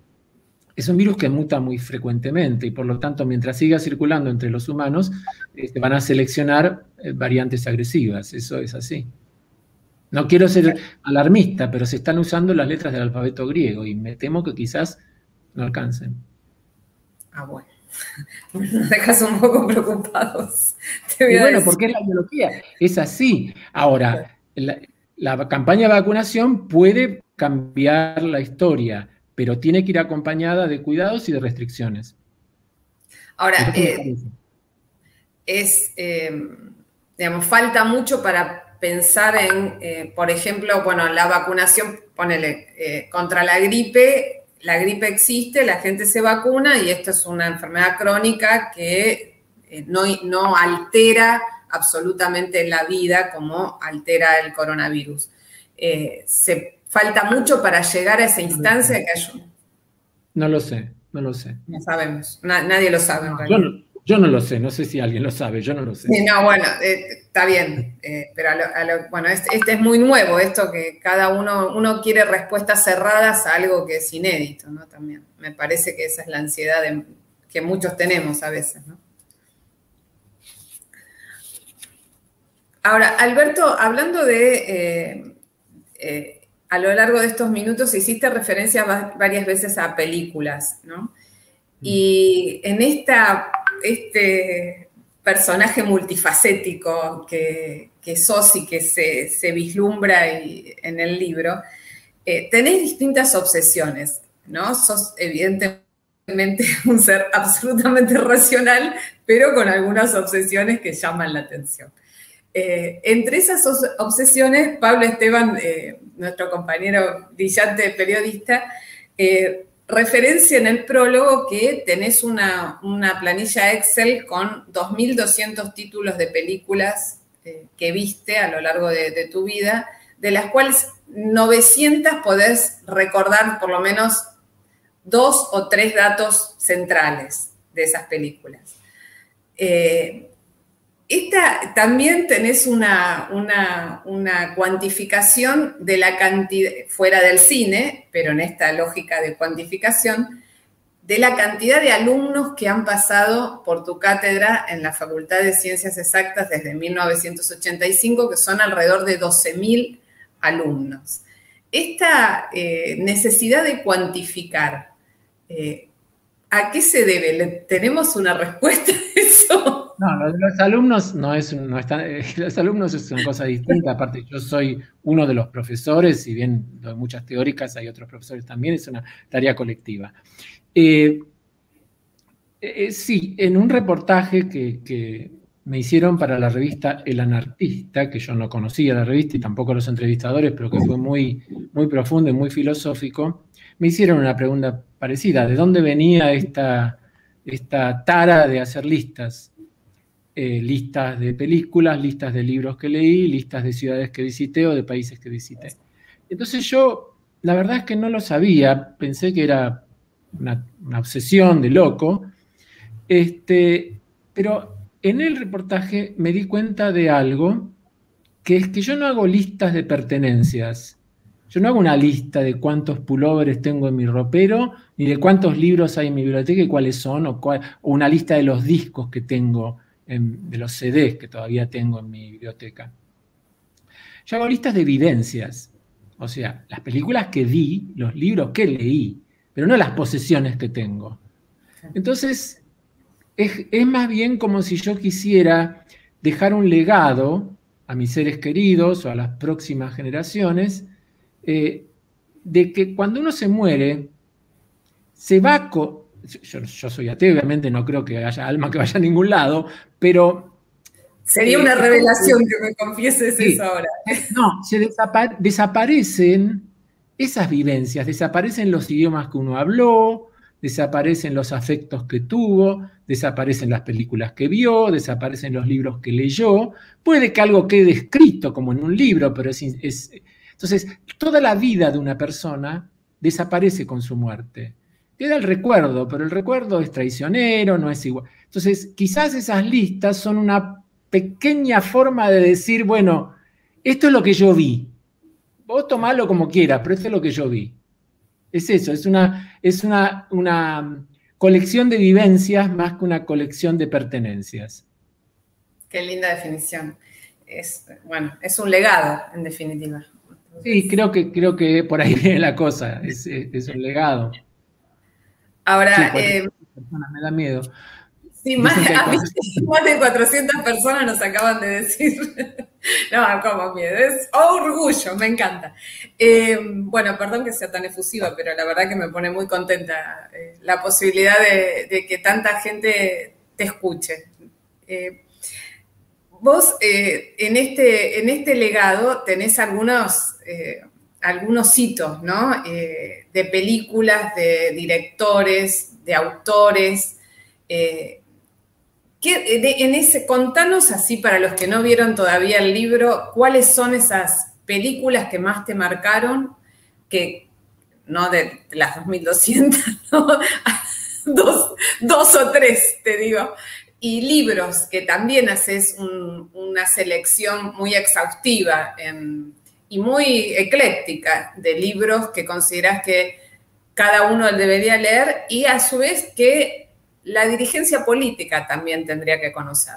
[SPEAKER 2] es un virus que muta muy frecuentemente y por lo tanto, mientras siga circulando entre los humanos, se este, van a seleccionar eh, variantes agresivas. Eso es así. No quiero ser alarmista, pero se están usando las letras del alfabeto griego y me temo que quizás no alcancen.
[SPEAKER 1] Ah, bueno. Nos dejas un poco preocupados.
[SPEAKER 2] bueno, porque es la biología, es así. Ahora, la campaña de vacunación puede cambiar la historia pero tiene que ir acompañada de cuidados y de restricciones.
[SPEAKER 1] Ahora, eh, es, eh, digamos, falta mucho para pensar en, eh, por ejemplo, bueno, la vacunación, ponele, contra la gripe, la gripe existe, la gente se vacuna y esto es una enfermedad crónica que no, no altera absolutamente la vida como altera el coronavirus. se falta mucho para llegar a esa instancia que hay
[SPEAKER 2] No lo sé, no lo sé.
[SPEAKER 1] No sabemos, nadie lo sabe en
[SPEAKER 2] realidad. Yo no, lo sé, no sé si alguien lo sabe, yo no lo sé.
[SPEAKER 1] no, bueno, eh, está bien, eh, pero bueno, este, este, es muy nuevo, esto que cada uno, uno quiere respuestas cerradas a algo que es inédito, ¿no? También, me parece que esa es la ansiedad que muchos tenemos a veces, ¿no? Ahora, Alberto, hablando de eh, a lo largo de estos minutos hiciste referencia varias veces a películas, ¿no? Mm. Y en esta, este personaje multifacético que, que sos y que se, vislumbra en el libro, eh, tenés distintas obsesiones, ¿no? Sos evidentemente un ser absolutamente racional, pero con algunas obsesiones que llaman la atención. Eh, entre esas obsesiones, Pablo Esteban, eh, nuestro compañero brillante periodista, eh, referencia en el prólogo que tenés una, planilla Excel con 2.200 títulos de películas que viste a lo largo de, tu vida, de las cuales 900 podés recordar por lo menos dos o tres datos centrales de esas películas. Esta, también tenés una, cuantificación de la cantidad, fuera del cine, pero en esta lógica de cuantificación, de la cantidad de alumnos que han pasado por tu cátedra en la Facultad de Ciencias Exactas desde 1985, que son alrededor de 12.000 alumnos. Esta eh, necesidad de cuantificar, eh, ¿a qué se debe? ¿Tenemos una respuesta a eso?
[SPEAKER 2] No, los alumnos no es, no los alumnos es una cosa distinta. Aparte, yo soy uno de los profesores, si bien doy muchas teóricas, hay otros profesores también, es una tarea colectiva. Eh, sí, en un reportaje que, me hicieron para la revista El Anartista, que yo no conocía la revista y tampoco los entrevistadores, pero que fue muy, muy profundo y muy filosófico, me hicieron una pregunta parecida. ¿De dónde venía esta, esta tara de hacer listas? Eh, listas de películas, listas de libros que leí, listas de ciudades que visité o de países que visité. Entonces yo, la verdad es que no lo sabía, pensé que era una, obsesión de loco, este, pero en el reportaje me di cuenta de algo, que es que yo no hago listas de pertenencias. Yo no hago una lista de cuántos pullovers tengo en mi ropero, ni de cuántos libros hay en mi biblioteca y cuáles son, o, una lista de los discos que tengo, de los CDs que todavía tengo en mi biblioteca. Yo hago listas de evidencias, o sea, las películas que vi, los libros que leí, pero no las posesiones que tengo. Entonces, es, más bien como si yo quisiera dejar un legado a mis seres queridos o a las próximas generaciones, eh, de que cuando uno se muere, se va... Yo, yo, soy ateo, obviamente no creo que haya alma que vaya a ningún lado, pero...
[SPEAKER 1] Sería una eh, revelación que me confieses eso ahora.
[SPEAKER 2] No, se desaparecen esas vivencias, desaparecen los idiomas que uno habló, desaparecen los afectos que tuvo, desaparecen las películas que vio, desaparecen los libros que leyó. Puede que algo quede escrito como en un libro, pero es, Entonces, toda la vida de una persona desaparece con su muerte. Queda el recuerdo, pero el recuerdo es traicionero, no es igual. Entonces, quizás esas listas son una pequeña forma de decir, bueno, esto es lo que yo vi. Vos tomalo como quieras, pero esto es lo que yo vi. Es eso, es una, es una, una colección de vivencias más que una colección de pertenencias.
[SPEAKER 1] Qué linda definición. Es, bueno, es un legado, en definitiva.
[SPEAKER 2] Sí, creo que, creo que por ahí viene la cosa, es, un legado.
[SPEAKER 1] Ahora, eh,
[SPEAKER 2] me da miedo.
[SPEAKER 1] Sí, más, de 400 personas nos acaban de decir. no, como miedo, es orgullo, me encanta. Eh, bueno, perdón que sea tan efusiva, pero la verdad que me pone muy contenta eh, la posibilidad de, que tanta gente te escuche. Eh, vos en, este, en este legado tenés algunos, algunos hitos, ¿no? de películas, de directores, de autores. En ese, contanos así para los que no vieron todavía el libro, ¿cuáles son esas películas que más te marcaron? Que no de las 2200, ¿no? dos, o tres, te digo. Y libros, que también haces una selección muy exhaustiva y muy ecléctica de libros que consideras que cada uno debería leer y a su vez que la dirigencia política también tendría que conocer.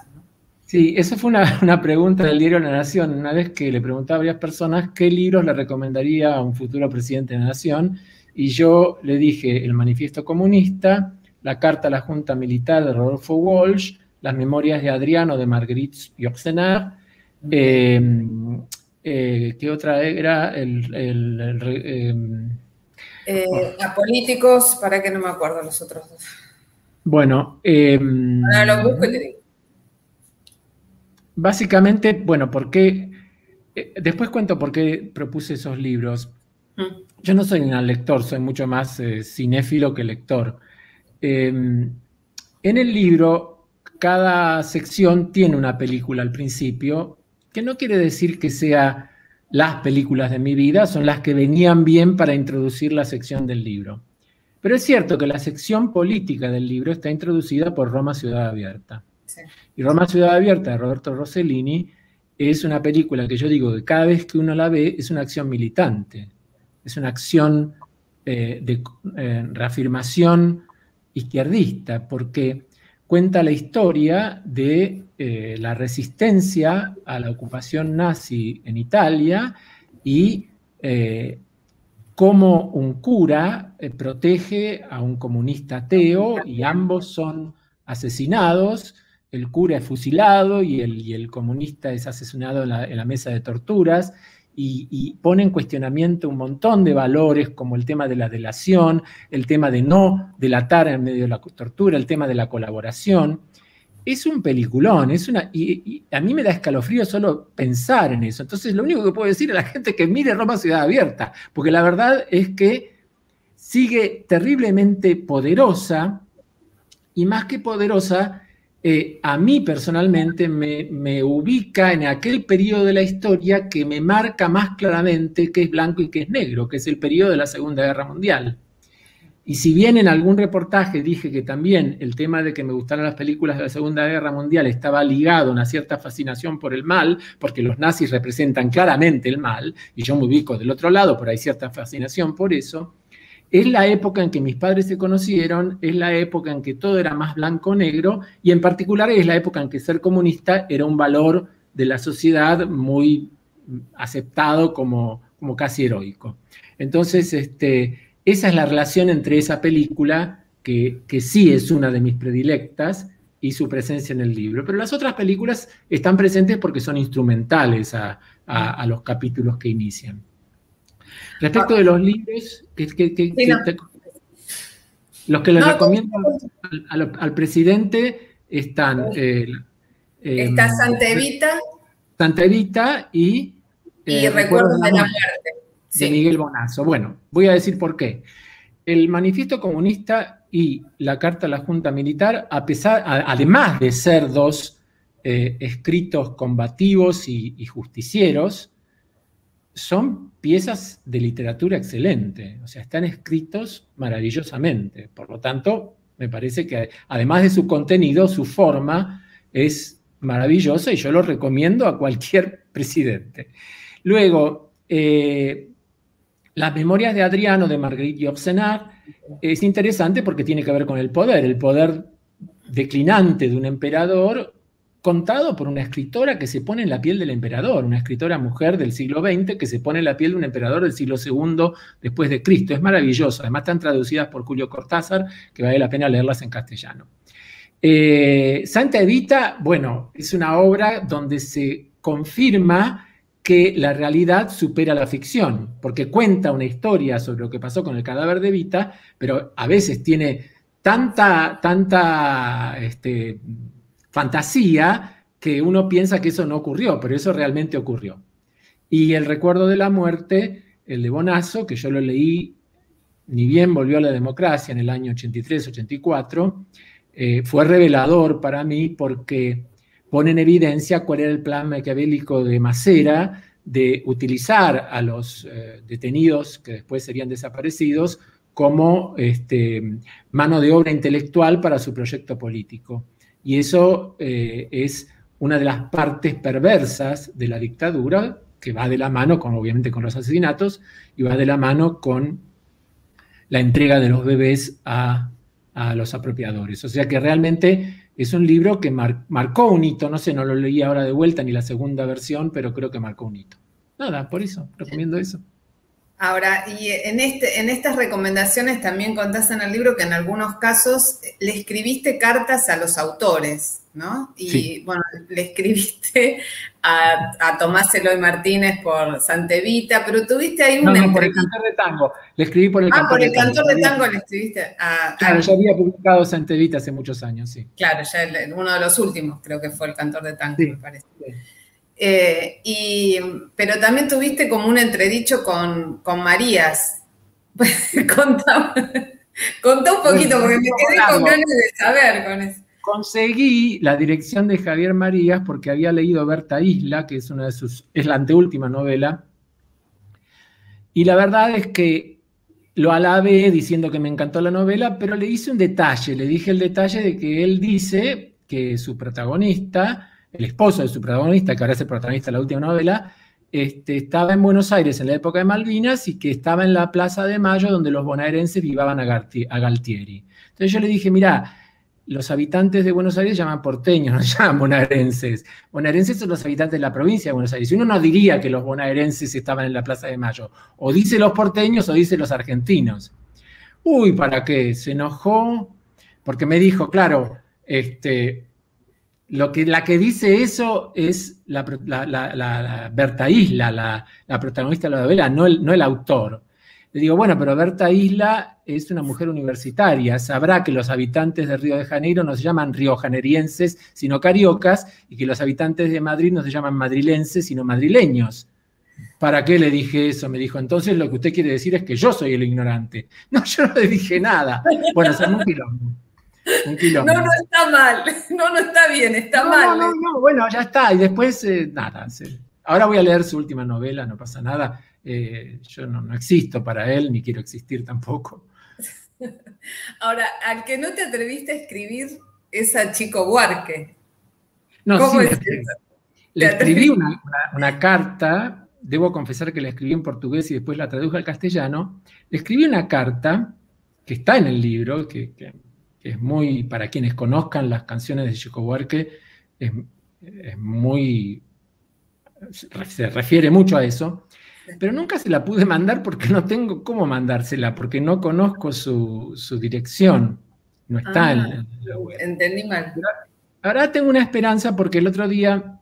[SPEAKER 2] Sí, esa fue una, pregunta del diario La Nación, una vez que le preguntaba a varias personas qué libros le recomendaría a un futuro presidente de la Nación, y yo le dije El Manifiesto Comunista, La Carta a la Junta Militar de Rodolfo Walsh, Las Memorias de Adriano de Marguerite Yourcenar, eh, eh, ¿qué otra era? El,
[SPEAKER 1] em, eh, a políticos, para que no me acuerdo los otros dos.
[SPEAKER 2] Bueno. Em, básicamente, bueno, ¿por qué? Eh, después cuento por qué propuse esos libros. Mm. Yo no soy un lector, soy mucho más cinéfilo que lector. Em, en el libro, cada sección tiene una película al principio, que no quiere decir que sea las películas de mi vida, son las que venían bien para introducir la sección del libro. Pero es cierto que la sección política del libro está introducida por Roma Ciudad Abierta. Y Roma Ciudad Abierta de Roberto Rossellini es una película que yo digo que cada vez que uno la ve es una acción militante, es una acción eh, de eh, reafirmación izquierdista, porque cuenta la historia de eh, la resistencia a la ocupación nazi en Italia y cómo un cura protege a un comunista ateo y ambos son asesinados. El cura es fusilado y el, el comunista es asesinado en la, mesa de torturas y, pone en cuestionamiento un montón de valores como el tema de la delación, el tema de no delatar en medio de la tortura, el tema de la colaboración. Es un peliculón, es una, y, a mí me da escalofrío solo pensar en eso. Entonces, lo único que puedo decir a la gente que mire Roma Ciudad Abierta, porque la verdad es que sigue terriblemente poderosa y más que poderosa, eh, a mí personalmente me, ubica en aquel periodo de la historia que me marca más claramente qué es blanco y qué es negro, que es el periodo de la Segunda Guerra Mundial. Y si bien en algún reportaje dije que también el tema de que me gustaran las películas de la Segunda Guerra Mundial estaba ligado a una cierta fascinación por el mal, porque los nazis representan claramente el mal, y yo me ubico del otro lado, pero hay cierta fascinación por eso, es la época en que mis padres se conocieron, es la época en que todo era más blanco-negro y en particular es la época en que ser comunista era un valor de la sociedad muy aceptado como, como casi heroico. Entonces, este, esa es la relación entre esa película, que, que sí es una de mis predilectas, y su presencia en el libro. Pero las otras películas están presentes porque son instrumentales a, a los capítulos que inician. Respecto de los libros, los que le recomiendo al, presidente están...
[SPEAKER 1] Eh, Está Santa Evita.
[SPEAKER 2] Santa Evita y...
[SPEAKER 1] Eh, Recuerdos de la, muerte.
[SPEAKER 2] De Miguel Bonazo. Bueno, voy a decir por qué. El manifiesto comunista y la carta a la Junta Militar, a pesar, además de ser dos eh, escritos combativos y justicieros, son piezas de literatura excelente, o sea, están escritos maravillosamente. Por lo tanto, me parece que además de su contenido, su forma es maravillosa y yo lo recomiendo a cualquier presidente. Luego, eh, las memorias de Adriano de Marguerite Yourcenar es interesante porque tiene que ver con el poder, el poder declinante de un emperador contado por una escritora que se pone en la piel del emperador, una escritora mujer del siglo XX que se pone en la piel de un emperador del siglo II después de Cristo. Es maravilloso. Además están traducidas por Julio Cortázar, que vale la pena leerlas en castellano. Eh, Santa Evita, bueno, es una obra donde se confirma que la realidad supera la ficción, porque cuenta una historia sobre lo que pasó con el cadáver de Evita, pero a veces tiene tanta, tanta este, fantasía que uno piensa que eso no ocurrió, pero eso realmente ocurrió. Y el recuerdo de la muerte, el de Bonazo, que yo lo leí, ni bien volvió a la democracia en el año 83-84, eh, fue revelador para mí porque pone en evidencia cuál era el plan maquiavélico de Macera de utilizar a los eh, detenidos que después serían desaparecidos como este, mano de obra intelectual para su proyecto político. Y eso eh, es una de las partes perversas de la dictadura, que va de la mano, con, obviamente, con los asesinatos, y va de la mano con la entrega de los bebés a, los apropiadores. O sea que realmente es un libro que marcó un hito, no sé, no lo leí ahora de vuelta ni la segunda versión, pero creo que marcó un hito. Nada, por eso, recomiendo eso.
[SPEAKER 1] Ahora, y en, este, en estas recomendaciones también contás en el libro que en algunos casos le escribiste cartas a los autores, ¿no? Y bueno, le escribiste a, Tomás Eloy Martínez por Santevita, pero tuviste ahí
[SPEAKER 2] una. No, por el cantor de tango. Le escribí por el
[SPEAKER 1] ah, por el cantor de tango le escribiste. A,
[SPEAKER 2] claro, ya había publicado Santevita hace muchos años, sí.
[SPEAKER 1] Claro, ya uno de los últimos creo que fue el cantor de tango, me parece. Eh, y, pero también tuviste como un entredicho con, con Marías. contá, un poquito, porque me quedé con ganas de saber con eso.
[SPEAKER 2] Conseguí la dirección de Javier Marías porque había leído Berta Isla, que es una de sus, es la anteúltima novela. Y la verdad es que lo alabé diciendo que me encantó la novela, pero le hice un detalle, le dije el detalle de que él dice que su protagonista, el esposo de su protagonista, que ahora es el protagonista de la última novela, este, estaba en Buenos Aires en la época de Malvinas y que estaba en la Plaza de Mayo donde los bonaerenses vivaban a, Galtieri. Entonces yo le dije, mira, los habitantes de Buenos Aires llaman porteños, no llaman bonaerenses. Bonaerenses son los habitantes de la provincia de Buenos Aires. Y uno no diría que los bonaerenses estaban en la Plaza de Mayo. O dice los porteños o dice los argentinos. Uy, ¿para qué? Se enojó porque me dijo, claro, este, lo que, la que dice eso es la, Berta Isla, la, protagonista de la novela, no el, no el autor. Le digo, bueno, pero Berta Isla es una mujer universitaria, sabrá que los habitantes de Río de Janeiro no se llaman riojanerienses, sino cariocas, y que los habitantes de Madrid no se llaman madrilenses, sino madrileños. ¿Para qué le dije eso? Me dijo, entonces lo que usted quiere decir es que yo soy el ignorante. No, yo no le dije nada. Bueno, se un quilombo.
[SPEAKER 1] No, no está mal. No, no está bien, está mal.
[SPEAKER 2] No, no, no, bueno, ya está. Y después, eh, nada. Ahora voy a leer su última novela, no pasa nada. Eh, yo no, existo para él, ni quiero existir tampoco.
[SPEAKER 1] Ahora, al que no te atreviste a escribir es a Chico Buarque.
[SPEAKER 2] No, ¿Cómo sí, le, escribí una, carta, debo confesar que la escribí en portugués y después la traduje al castellano. Le escribí una carta que está en el libro, que es muy, para quienes conozcan las canciones de Chico Buarque, es, muy, se refiere mucho a eso, pero nunca se la pude mandar porque no tengo cómo mandársela, porque no conozco su, dirección, no está en, ah, la web.
[SPEAKER 1] Entendí mal.
[SPEAKER 2] ahora tengo una esperanza porque el otro día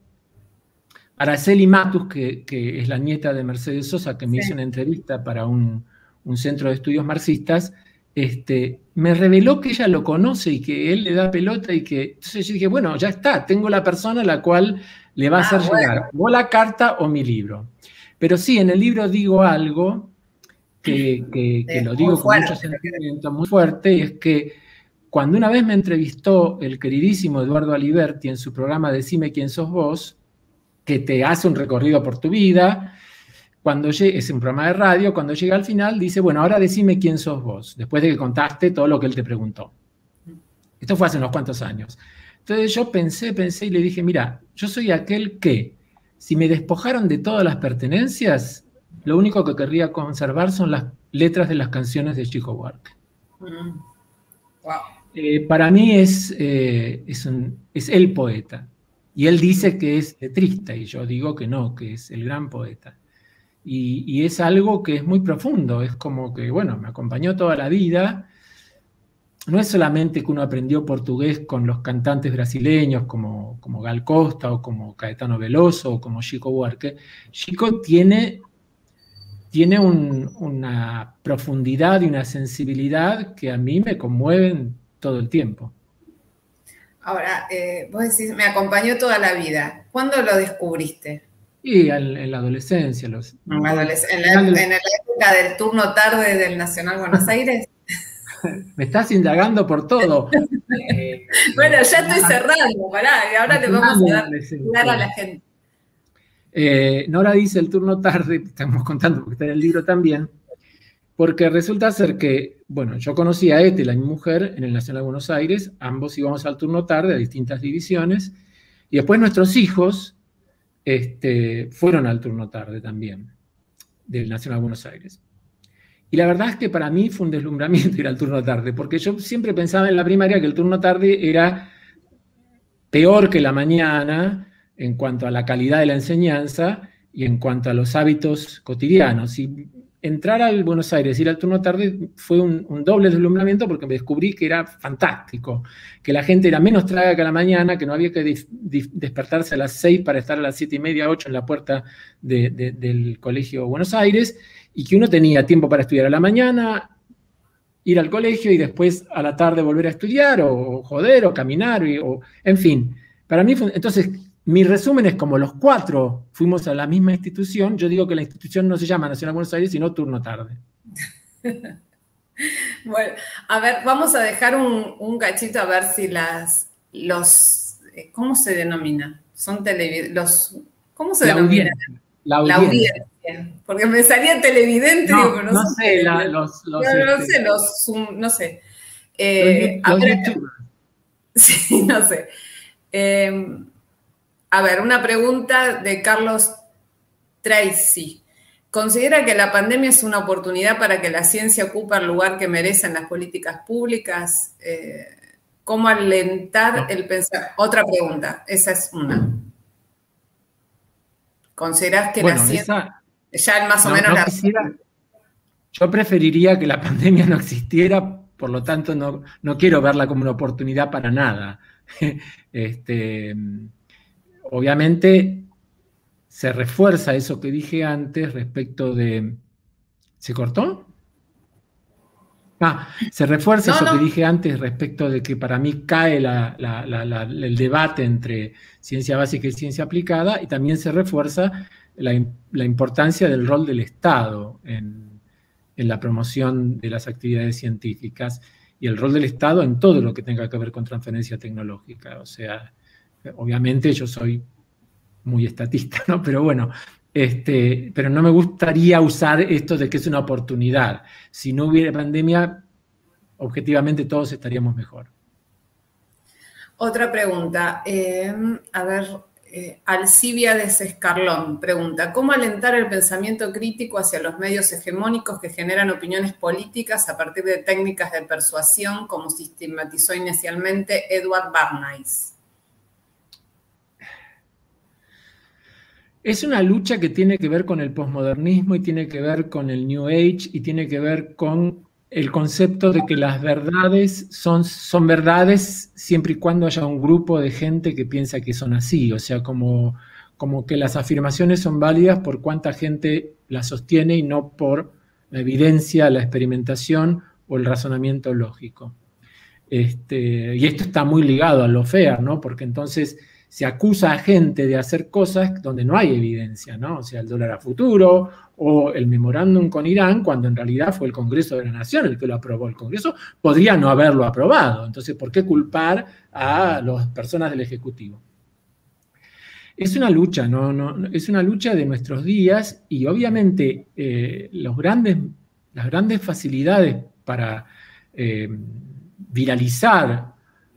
[SPEAKER 2] Araceli Matus, que, es la nieta de Mercedes Sosa, que me hizo una entrevista para un, un centro de estudios marxistas, este, me reveló que ella lo conoce y que él le da pelota y que... Entonces yo dije, bueno, ya está, tengo la persona a la cual le va a ah, hacer llegar o la carta o mi libro. Pero sí, en el libro digo algo que, lo digo con mucho sentimiento, muy fuerte, y es que cuando una vez me entrevistó el queridísimo Eduardo Aliberti en su programa Decime quién sos vos, que te hace un recorrido por tu vida, cuando llegue, es un programa de radio, cuando llega al final dice, bueno, ahora decime quién sos vos, después de que contaste todo lo que él te preguntó. Esto fue hace unos cuantos años. Entonces yo pensé, pensé y le dije, mira, yo soy aquel que, si me despojaron de todas las pertenencias, lo único que querría conservar son las letras de las canciones de Chico Buarque. Mm. Eh, para mí es, eh, es, es el poeta. Y él dice que es letrista y yo digo que no, que es el gran poeta. Y, es algo que es muy profundo, es como que, bueno, me acompañó toda la vida. No es solamente que uno aprendió portugués con los cantantes brasileños como, como Gal Costa o como Caetano Veloso o como Chico Buarque. Chico tiene, tiene una profundidad y una sensibilidad que a mí me conmueven todo el tiempo.
[SPEAKER 1] Ahora, eh, vos decís, me acompañó toda la vida. ¿Cuándo lo descubriste?
[SPEAKER 2] Y en, la adolescencia. Los,
[SPEAKER 1] en, la, época del turno tarde del Nacional Buenos Aires.
[SPEAKER 2] Me estás indagando por todo.
[SPEAKER 1] Eh, bueno, ya estoy cerrando, pará, y ahora le vamos a dar a la gente.
[SPEAKER 2] Eh, Nora dice el turno tarde, estamos contando porque está en el libro también, porque resulta ser que, bueno, yo conocí a Ethel, a mi mujer, en el Nacional Buenos Aires, ambos íbamos al turno tarde a distintas divisiones, y después nuestros hijos, este, fueron al turno tarde también, del Nacional Buenos Aires. Y la verdad es que para mí fue un deslumbramiento ir al turno tarde, porque yo siempre pensaba en la primaria que el turno tarde era peor que la mañana en cuanto a la calidad de la enseñanza y en cuanto a los hábitos cotidianos. Y entrar al Buenos Aires, ir al turno tarde, fue un, doble deslumbramiento porque me descubrí que era fantástico, que la gente era menos traga que a la mañana, que no había que despertarse a las seis para estar a las siete y media, ocho en la puerta del Colegio Buenos Aires, y que uno tenía tiempo para estudiar a la mañana, ir al colegio y después a la tarde volver a estudiar, o, joder, o caminar, o, en fin. Para mí, entonces, mi resumen es como los cuatro fuimos a la misma institución, yo digo que la institución no se llama Nacional Buenos Aires, sino turno tarde.
[SPEAKER 1] bueno, a ver, vamos a dejar un, cachito a ver si las, los, ¿cómo se denomina? Son televidentes, los, ¿cómo se denomina?
[SPEAKER 2] La audiencia.
[SPEAKER 1] Porque me salía televidente,
[SPEAKER 2] no, digo, no, no sé, los, los,
[SPEAKER 1] no, no, este, sé, los, no sé. Eh, sí, no sé. Eh, a ver, una pregunta de Carlos Tracy. ¿Considera que la pandemia es una oportunidad para que la ciencia ocupe el lugar que merece en las políticas públicas? Eh, ¿Cómo alentar el pensar? Otra pregunta, esa es una. ¿Consideras que la ciencia... ya más o menos la...
[SPEAKER 2] yo preferiría que la pandemia no existiera, por lo tanto no, no quiero verla como una oportunidad para nada. este, obviamente se refuerza eso que dije antes respecto de... ¿Se cortó? Ah, se refuerza eso que dije antes respecto de que para mí cae el debate entre ciencia básica y ciencia aplicada y también se refuerza la, importancia del rol del Estado en, en, la promoción de las actividades científicas y el rol del Estado en todo lo que tenga que ver con transferencia tecnológica. O sea, obviamente yo soy muy estatista, ¿no? Pero bueno, este, pero no me gustaría usar esto de que es una oportunidad. Si no hubiera pandemia, objetivamente todos estaríamos mejor.
[SPEAKER 1] Otra pregunta. Eh, a ver, eh, Alcibia de Cescarlón pregunta, ¿cómo alentar el pensamiento crítico hacia los medios hegemónicos que generan opiniones políticas a partir de técnicas de persuasión, como sistematizó inicialmente Edward Barnais?
[SPEAKER 2] Es una lucha que tiene que ver con el posmodernismo y tiene que ver con el New Age y tiene que ver con el concepto de que las verdades son, son verdades siempre y cuando haya un grupo de gente que piensa que son así, o sea, como, como que las afirmaciones son válidas por cuánta gente las sostiene y no por la evidencia, la experimentación o el razonamiento lógico. Este, y esto está muy ligado a lo FEAR, ¿no? Porque entonces se acusa a gente de hacer cosas donde no hay evidencia, ¿no? O sea, el dólar a futuro o el memorándum con Irán, cuando en realidad fue el Congreso de la Nación el que lo aprobó. El Congreso podría no haberlo aprobado. Entonces, ¿por qué culpar a las personas del Ejecutivo? Es una lucha, ¿no? no es una lucha de nuestros días y obviamente eh, las grandes facilidades para eh, viralizar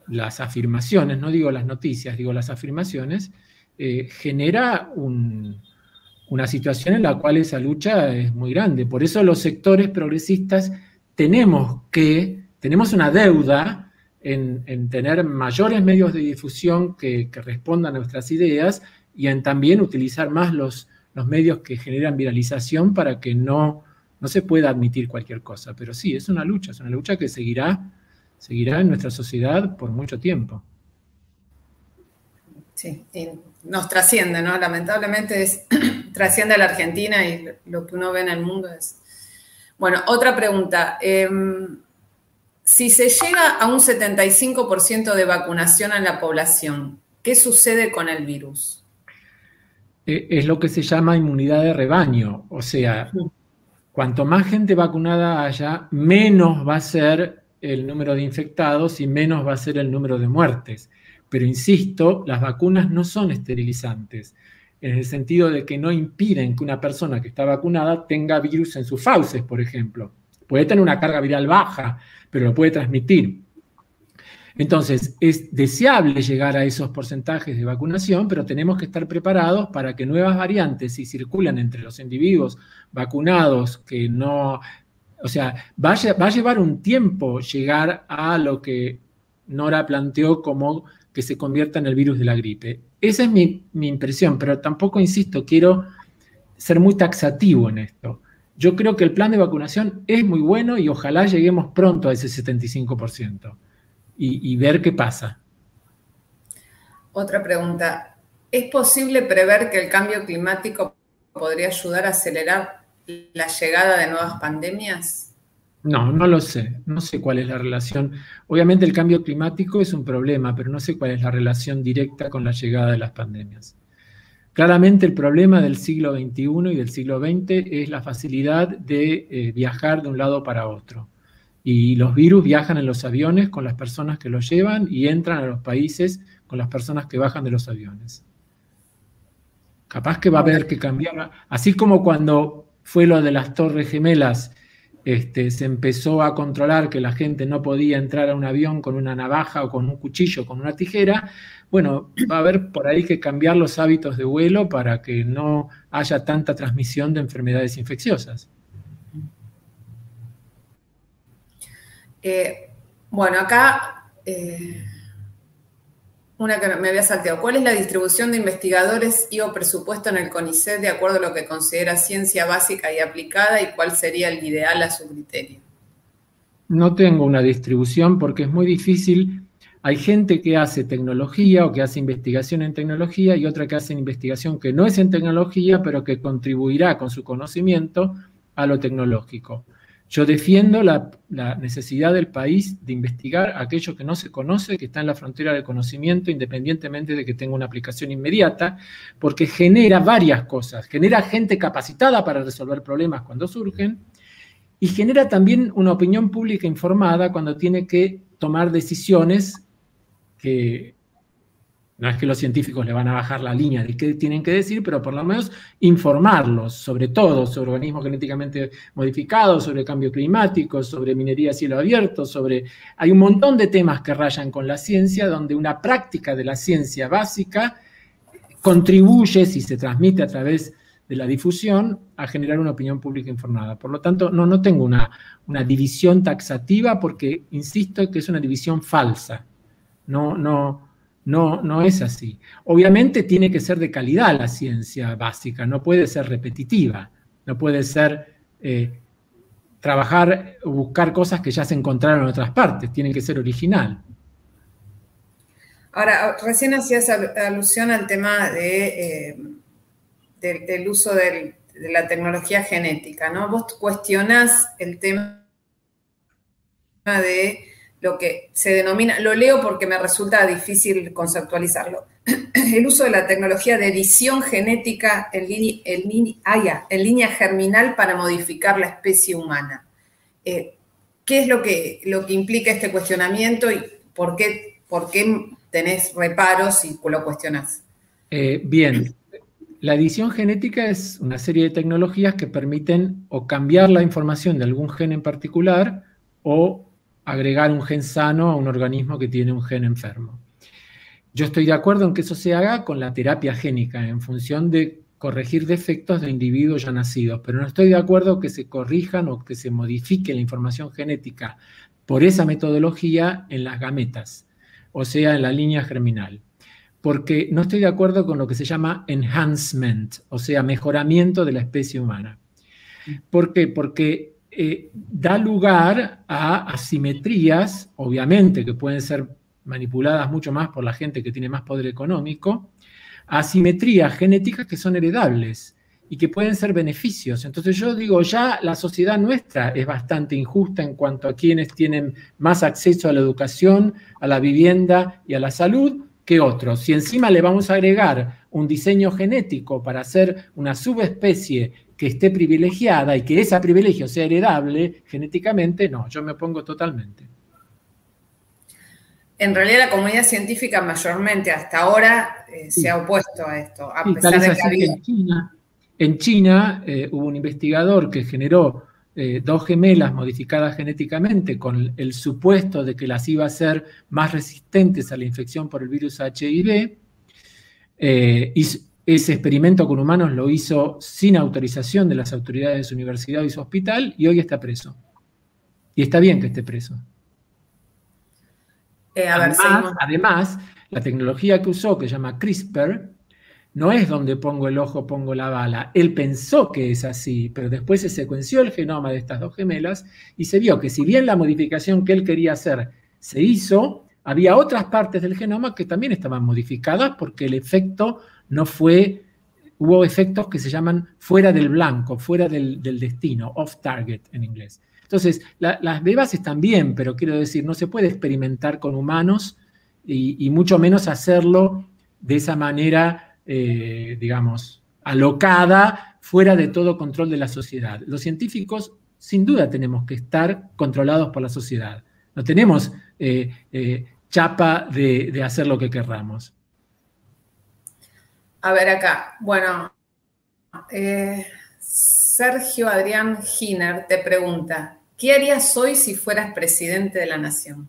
[SPEAKER 2] las afirmaciones, no digo las noticias, digo las afirmaciones, eh, genera una situación en la cual esa lucha es muy grande. Por eso los sectores progresistas tenemos que, tenemos una deuda en, tener mayores medios de difusión que, respondan a nuestras ideas y en también utilizar más los, los medios que generan viralización para que no, no se pueda admitir cualquier cosa. Pero sí, es una lucha, es una lucha que seguirá seguirá en nuestra sociedad por mucho tiempo.
[SPEAKER 1] Sí, y nos trasciende, ¿no? Lamentablemente es, trasciende a la Argentina y lo que uno ve en el mundo es... Bueno, otra pregunta. Em, si se llega a un 75% de vacunación en la población, ¿qué sucede con el virus?
[SPEAKER 2] E, es lo que se llama inmunidad de rebaño, o sea, cuanto más gente vacunada haya, menos va a ser el número de infectados y menos va a ser el número de muertes. Pero insisto, las vacunas no son esterilizantes, en el sentido de que no impiden que una persona que está vacunada tenga virus en sus fauces, por ejemplo. Puede tener una carga viral baja, pero lo puede transmitir. Entonces, es deseable llegar a esos porcentajes de vacunación, pero tenemos que estar preparados para que nuevas variantes, si circulan entre los individuos vacunados que no o sea, va a, llevar un tiempo llegar a lo que Nora planteó como que se convierta en el virus de la gripe. Esa es mi, impresión, pero tampoco, insisto, quiero ser muy taxativo en esto. Yo creo que el plan de vacunación es muy bueno y ojalá lleguemos pronto a ese 75% y, y ver qué pasa.
[SPEAKER 1] Otra pregunta. ¿Es posible prever que el cambio climático podría ayudar a acelerar la llegada de nuevas pandemias?
[SPEAKER 2] No, no lo sé. No sé cuál es la relación. Obviamente el cambio climático es un problema, pero no sé cuál es la relación directa con la llegada de las pandemias. Claramente el problema del siglo XXI y del siglo XX es la facilidad de eh, viajar de un lado para otro. Y los virus viajan en los aviones con las personas que los llevan y entran a los países con las personas que bajan de los aviones. Capaz que va a haber que cambiar, así como cuando fue lo de las Torres Gemelas, este, se empezó a controlar que la gente no podía entrar a un avión con una navaja o con un cuchillo, con una tijera, bueno, va a haber por ahí que cambiar los hábitos de vuelo para que no haya tanta transmisión de enfermedades infecciosas.
[SPEAKER 1] Eh, bueno, acá eh, una que me había salteado. ¿Cuál es la distribución de investigadores y o presupuesto en el CONICET de acuerdo a lo que considera ciencia básica y aplicada y cuál sería el ideal a su criterio?
[SPEAKER 2] No tengo una distribución porque es muy difícil. Hay gente que hace tecnología o que hace investigación en tecnología y otra que hace investigación que no es en tecnología, pero que contribuirá con su conocimiento a lo tecnológico. Yo defiendo la, necesidad del país de investigar aquello que no se conoce, que está en la frontera del conocimiento, independientemente de que tenga una aplicación inmediata, porque genera varias cosas. Genera gente capacitada para resolver problemas cuando surgen y genera también una opinión pública informada cuando tiene que tomar decisiones que no es que los científicos le van a bajar la línea de qué tienen que decir, pero por lo menos informarlos, sobre todo sobre organismos genéticamente modificados, sobre cambio climático, sobre minería a cielo abierto, sobre... Hay un montón de temas que rayan con la ciencia, donde una práctica de la ciencia básica contribuye, si se transmite a través de la difusión, a generar una opinión pública informada. Por lo tanto, no, no tengo una, una división taxativa porque, insisto, que es una división falsa. No, no, no, no es así. Obviamente tiene que ser de calidad la ciencia básica, no puede ser repetitiva, no puede ser eh, trabajar o buscar cosas que ya se encontraron en otras partes, tiene que ser original.
[SPEAKER 1] Ahora, recién hacías alusión al tema de, eh, del, uso de la tecnología genética, ¿no? Vos cuestionás el tema de lo que se denomina, lo leo porque me resulta difícil conceptualizarlo, el uso de la tecnología de edición genética en, ah, en, línea germinal para modificar la especie humana. Eh, ¿Qué es lo que, lo que implica este cuestionamiento y por qué, por qué tenés reparos y lo cuestionás?
[SPEAKER 2] Eh, bien, la edición genética es una serie de tecnologías que permiten o cambiar la información de algún gen en particular o agregar un gen sano a un organismo que tiene un gen enfermo. Yo estoy de acuerdo en que eso se haga con la terapia génica, en función de corregir defectos de individuos ya nacidos, pero no estoy de acuerdo que se corrijan o que se modifique la información genética por esa metodología en las gametas, o sea, en la línea germinal. Porque no estoy de acuerdo con lo que se llama enhancement, o sea, mejoramiento de la especie humana. ¿Por qué? Porque eh, da lugar a asimetrías, obviamente, que pueden ser manipuladas mucho más por la gente que tiene más poder económico, asimetrías genéticas que son heredables y que pueden ser beneficios. Entonces yo digo, ya la sociedad nuestra es bastante injusta en cuanto a quienes tienen más acceso a la educación, a la vivienda y a la salud que otros. Si encima le vamos a agregar un diseño genético para hacer una subespecie que esté privilegiada y que ese privilegio sea heredable genéticamente, no, yo me opongo totalmente.
[SPEAKER 1] En realidad la comunidad científica mayormente hasta ahora eh, se ha opuesto a esto, a pesar de que
[SPEAKER 2] En China, en China eh, hubo un investigador que generó eh, dos gemelas modificadas genéticamente con el supuesto de que las iba a hacer más resistentes a la infección por el virus HIV. y ese experimento con humanos lo hizo sin autorización de las autoridades de su universidad y su hospital y hoy está preso. Y está bien que esté preso. Eh, además, la tecnología que usó, que se llama CRISPR, no es donde pongo el ojo, pongo la bala. Él pensó que es así, pero después se secuenció el genoma de estas dos gemelas y se vio que si bien la modificación que él quería hacer se hizo, había otras partes del genoma que también estaban modificadas porque el efecto no fue, hubo efectos que se llaman fuera del blanco, fuera del, destino, off target en inglés. Entonces, las bebas están bien, pero quiero decir, no se puede experimentar con humanos y, mucho menos hacerlo de esa manera, eh, digamos, alocada, fuera de todo control de la sociedad. Los científicos, sin duda, tenemos que estar controlados por la sociedad. No tenemos eh, eh, chapa de hacer lo que querramos.
[SPEAKER 1] A ver acá, bueno, eh, Sergio Adrián Giner te pregunta, ¿qué harías hoy si fueras presidente de la nación?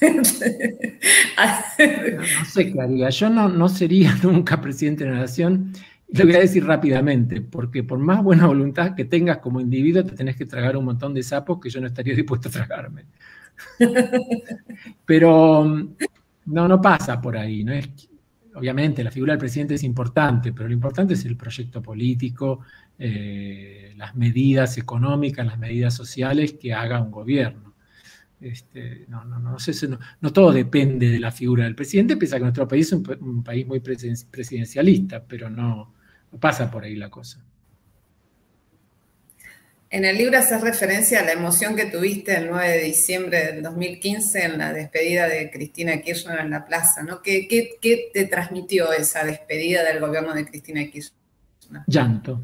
[SPEAKER 2] No, sé qué haría. Yo no, no, sería nunca presidente de la nación. Lo voy a decir rápidamente, porque por más buena voluntad que tengas como individuo, te tenés que tragar un montón de sapos que yo no estaría dispuesto a tragarme. Pero no, no pasa por ahí. ¿no? Es, obviamente la figura del presidente es importante, pero lo importante es el proyecto político, eh, las medidas económicas, las medidas sociales que haga un gobierno. Este, no, no, no, no, todo depende de la figura del presidente, pese a que nuestro país es un, país muy presidencialista, pero no, pasa por ahí la cosa.
[SPEAKER 1] En el libro haces referencia a la emoción que tuviste el 9 de diciembre del 2015 en la despedida de Cristina Kirchner en la plaza, ¿no? ¿Qué, qué te transmitió esa despedida del gobierno de Cristina Kirchner?
[SPEAKER 2] Llanto.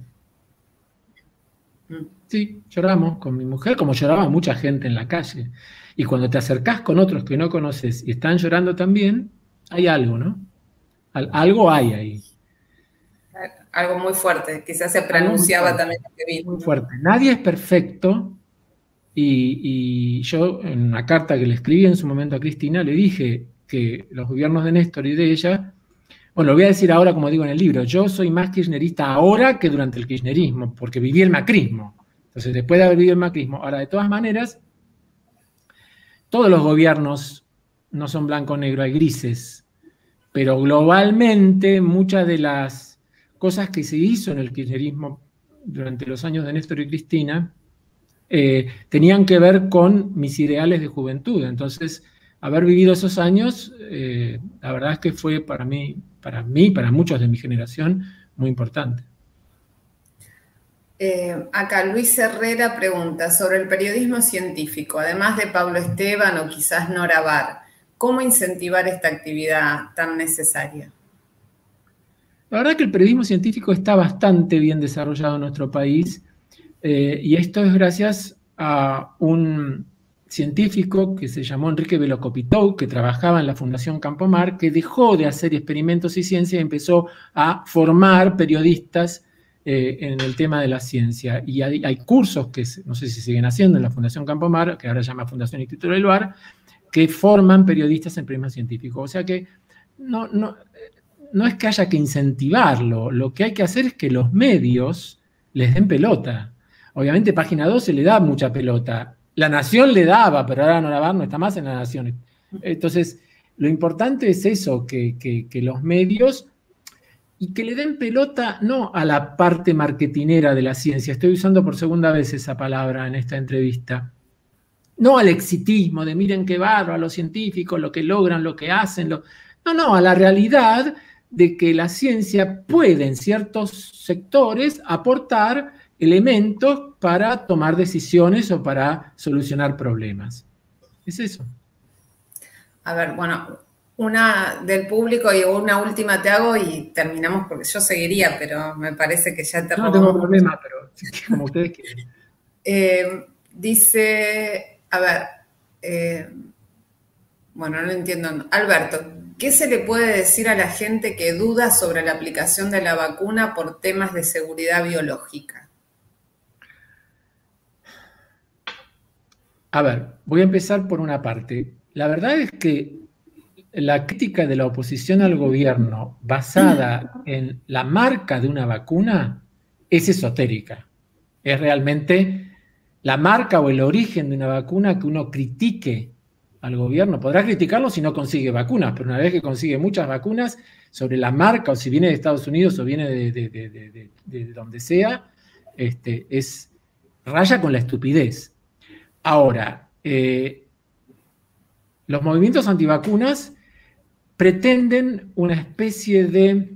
[SPEAKER 2] Mm. Sí, lloramos con mi mujer, como lloraba mucha gente en la calle. Y cuando te acercás con otros que no conoces y están llorando también, hay algo, ¿no? algo hay ahí.
[SPEAKER 1] Algo muy fuerte, quizás se pronunciaba también
[SPEAKER 2] Muy fuerte. Nadie es perfecto. Y, yo, en una carta que le escribí en su momento a Cristina, le dije que los gobiernos de Néstor y de ella, bueno, lo voy a decir ahora como digo en el libro, yo soy más kirchnerista ahora que durante el kirchnerismo, porque viví el macrismo. Entonces, después de haber vivido el macrismo, ahora de todas maneras, todos los gobiernos no son blanco-negro, hay grises, pero globalmente muchas de las cosas que se hizo en el kirchnerismo durante los años de Néstor y Cristina eh, tenían que ver con mis ideales de juventud. Entonces, haber vivido esos años, eh, la verdad es que fue para mí, para mí, para muchos de mi generación, muy importante.
[SPEAKER 1] Eh, acá Luis Herrera pregunta sobre el periodismo científico, además de Pablo Esteban o quizás Nora Bar, ¿cómo incentivar esta actividad tan necesaria?
[SPEAKER 2] La verdad que el periodismo científico está bastante bien desarrollado en nuestro país eh, y esto es gracias a un científico que se llamó Enrique Velocopitou, que trabajaba en la Fundación Campomar, que dejó de hacer experimentos y ciencia y empezó a formar periodistas eh, en el tema de la ciencia. Y hay, cursos que no sé si siguen haciendo en la Fundación Campomar, que ahora se llama Fundación Instituto del Luar, que forman periodistas en periodismo científico. O sea que no, no, no es que haya que incentivarlo, lo que hay que hacer es que los medios les den pelota. Obviamente Página 12 le da mucha pelota. La Nación le daba, pero ahora no no está más en la Nación. Entonces, lo importante es eso, que, que los medios y que le den pelota no a la parte marketinera de la ciencia, estoy usando por segunda vez esa palabra en esta entrevista, no al exitismo de miren qué barro a los científicos, lo que logran, lo que hacen, no, no, a la realidad de que la ciencia puede en ciertos sectores aportar elementos para tomar decisiones o para solucionar problemas. Es eso.
[SPEAKER 1] A ver, bueno, una del público y una última te hago y terminamos porque yo seguiría, pero me parece que ya te
[SPEAKER 2] No tengo problema, pero como ustedes quieren.
[SPEAKER 1] Eh, dice, a ver, eh, bueno, no entiendo. Alberto, ¿qué se le puede decir a la gente que duda sobre la aplicación de la vacuna por temas de seguridad biológica?
[SPEAKER 2] A ver, voy a empezar por una parte. La verdad es que la crítica de la oposición al gobierno basada en la marca de una vacuna es esotérica. Es realmente la marca o el origen de una vacuna que uno critique al gobierno. Podrá criticarlo si no consigue vacunas, pero una vez que consigue muchas vacunas, sobre la marca o si viene de Estados Unidos o viene de, donde sea, este, es raya con la estupidez. Ahora, eh, los movimientos antivacunas pretenden una especie de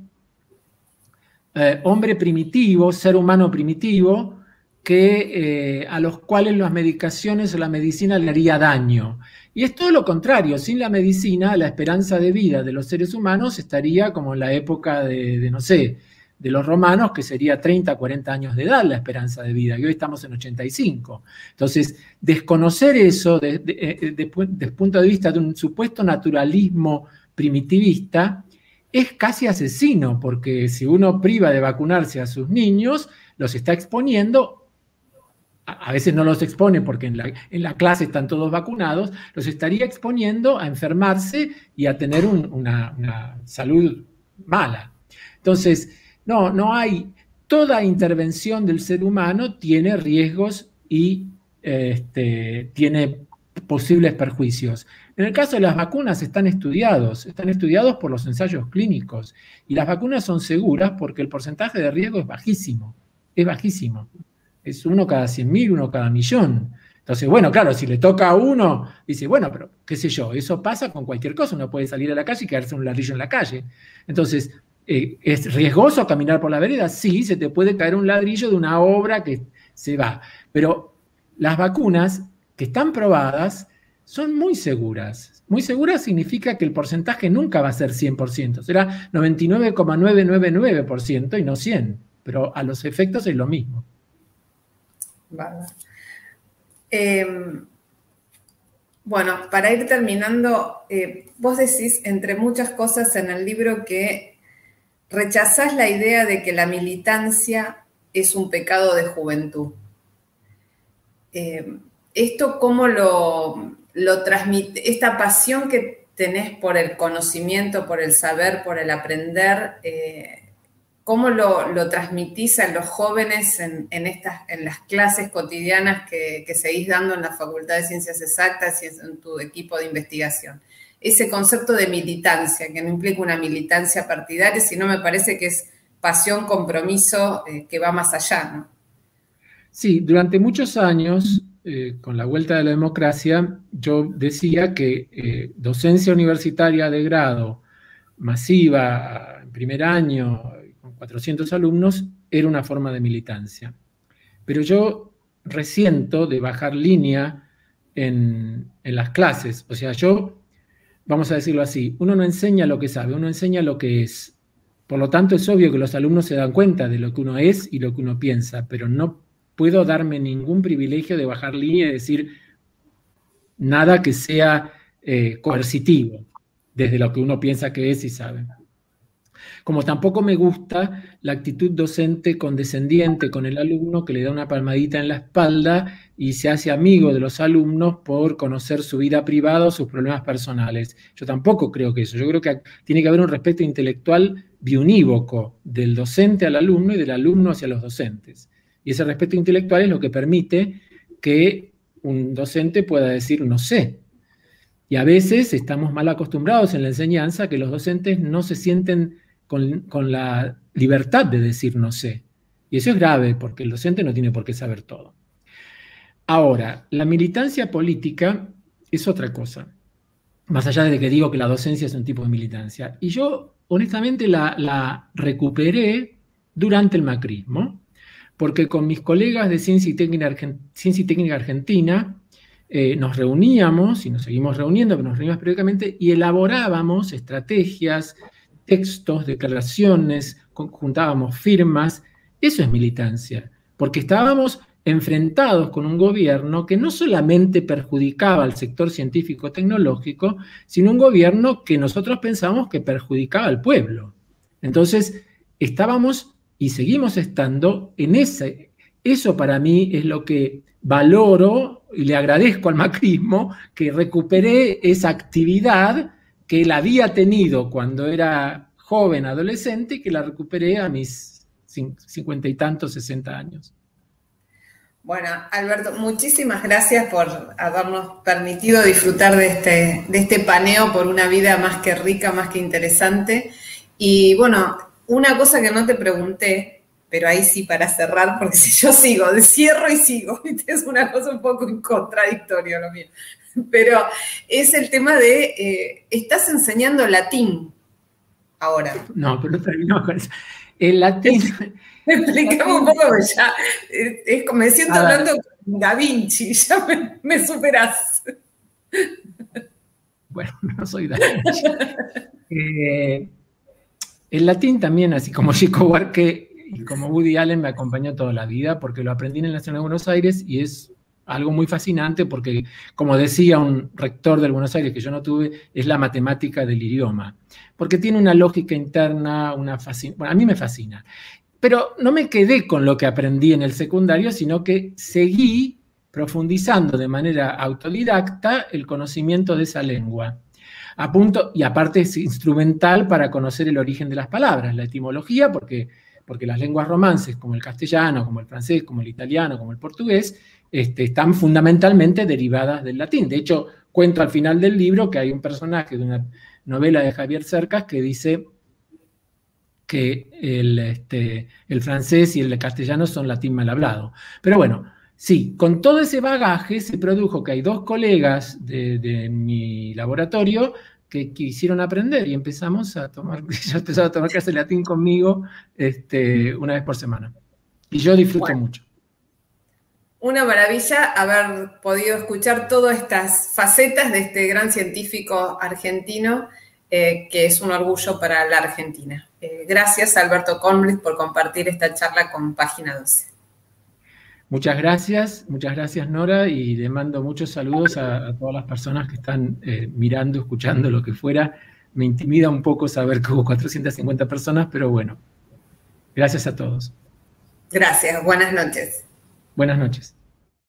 [SPEAKER 2] eh, hombre primitivo, ser humano primitivo, que, eh, a los cuales las medicaciones o la medicina le haría daño. Y es todo lo contrario, sin la medicina la esperanza de vida de los seres humanos estaría como en la época de, no sé, de los romanos, que sería 30, 40 años de edad la esperanza de vida, y hoy estamos en 85. Entonces, desconocer eso desde el eh, punto de vista de un supuesto naturalismo primitivista es casi asesino, porque si uno priva de vacunarse a sus niños, los está exponiendo, a veces no los expone porque en la, clase están todos vacunados, los estaría exponiendo a enfermarse y a tener una, salud mala. Entonces, no, no hay, toda intervención del ser humano tiene riesgos y este, tiene posibles perjuicios. En el caso de las vacunas están estudiados, están estudiados por los ensayos clínicos y las vacunas son seguras porque el porcentaje de riesgo es bajísimo, es bajísimo. Es uno cada 100 mil, uno cada millón. Entonces, bueno, claro, si le toca a uno, dice, bueno, pero qué sé yo, eso pasa con cualquier cosa, uno puede salir a la calle y quedarse un ladrillo en la calle. Entonces, eh, ¿es riesgoso caminar por la vereda? Sí, se te puede caer un ladrillo de una obra que se va, pero las vacunas que están probadas son muy seguras. Muy seguras significa que el porcentaje nunca va a ser 100%, será 99,999% y no 100, pero a los efectos es lo mismo.
[SPEAKER 1] Em, bueno, para ir terminando, eh, vos decís, entre muchas cosas en el libro, que rechazás la idea de que la militancia es un pecado de juventud. Em, ¿Esto cómo lo, lo transmite, esta pasión que tenés por el conocimiento, por el saber, por el aprender, eh, ¿cómo lo, transmitís a los jóvenes en, estas, en las clases cotidianas que, seguís dando en la Facultad de Ciencias Exactas y en tu equipo de investigación? Ese concepto de militancia, que no implica una militancia partidaria, sino me parece que es pasión, compromiso, eh, que va más allá, ¿no?
[SPEAKER 2] Sí, durante muchos años eh, con la vuelta de la democracia, yo decía que eh, docencia universitaria de grado masiva, en primer año, 400 alumnos, era una forma de militancia. Pero yo resiento de bajar línea en, en las clases. O sea, yo, vamos a decirlo así, uno no enseña lo que sabe, uno enseña lo que es. Por lo tanto, es obvio que los alumnos se dan cuenta de lo que uno es y lo que uno piensa, pero no puedo darme ningún privilegio de bajar línea y decir nada que sea eh, coercitivo, desde lo que uno piensa que es y sabe. Como tampoco me gusta la actitud docente condescendiente con el alumno que le da una palmadita en la espalda y se hace amigo de los alumnos por conocer su vida privada o sus problemas personales. Yo tampoco creo que eso. Yo creo que tiene que haber un respeto intelectual biunívoco del docente al alumno y del alumno hacia los docentes. Y ese respeto intelectual es lo que permite que un docente pueda decir no sé. Y a veces estamos mal acostumbrados en la enseñanza que los docentes no se sienten con, la libertad de decir no sé. Y eso es grave porque el docente no tiene por qué saber todo. Ahora, la militancia política es otra cosa, más allá de que digo que la docencia es un tipo de militancia. Y yo, honestamente, la, la recuperé durante el macrismo porque con mis colegas de Ciencia y Técnica, Argentina eh, nos reuníamos, y nos seguimos reuniendo, pero nos reuníamos periódicamente, y elaborábamos estrategias, textos, declaraciones, juntábamos firmas. Eso es militancia, porque estábamos enfrentados con un gobierno que no solamente perjudicaba al sector científico-tecnológico, sino un gobierno que nosotros pensamos que perjudicaba al pueblo. Entonces, estábamos y seguimos estando en ese. Eso para mí es lo que valoro y le agradezco al macrismo que recuperé esa actividad que él había tenido cuando era joven, adolescente, y que la recuperé a mis cincuenta y tantos, sesenta años.
[SPEAKER 1] Bueno, Alberto, muchísimas gracias por habernos permitido disfrutar de este, de este paneo por una vida más que rica, más que interesante. Y bueno, una cosa que no te pregunté, pero ahí sí para cerrar, porque si yo sigo, cierro y sigo, es una cosa un poco contradictoria lo mío. Pero es el tema de, eh, estás enseñando latín ahora.
[SPEAKER 2] No, pero terminamos con eso. El latín...
[SPEAKER 1] Explicamos un poco, ya, es, como me siento hablando con Da Vinci, ya me, me superás.
[SPEAKER 2] Bueno, no soy Da Vinci. Eh, el latín también, así como Chico Huarque y como Woody Allen, me acompañó toda la vida porque lo aprendí en la Nacional de Buenos Aires y es algo muy fascinante porque, como decía un rector del Buenos Aires que yo no tuve, es la matemática del idioma, porque tiene una lógica interna, una bueno, a mí me fascina. Pero no me quedé con lo que aprendí en el secundario, sino que seguí profundizando de manera autodidacta el conocimiento de esa lengua. A punto, y aparte es instrumental para conocer el origen de las palabras, la etimología, porque, porque las lenguas romances, como el castellano, como el francés, como el italiano, como el portugués, este, están fundamentalmente derivadas del latín. De hecho, cuento al final del libro que hay un personaje de una novela de Javier Cercas que dice que el, este, el francés y el castellano son latín mal hablado. Pero bueno, sí, con todo ese bagaje se produjo que hay dos colegas de, mi laboratorio que quisieron aprender y empezamos a tomar, yo empezaba a tomar clase de latín conmigo este, una vez por semana. Y yo disfruto mucho.
[SPEAKER 1] Una maravilla haber podido escuchar todas estas facetas de este gran científico argentino, eh, que es un orgullo para la Argentina. Eh, gracias, Alberto Conbris, por compartir esta charla con Página 12.
[SPEAKER 2] Muchas gracias, muchas gracias Nora y le mando muchos saludos a, todas las personas que están eh, mirando, escuchando, lo que fuera. Me intimida un poco saber que hubo 450 personas, pero bueno, gracias a todos.
[SPEAKER 1] Gracias, buenas noches.
[SPEAKER 2] Buenas noches.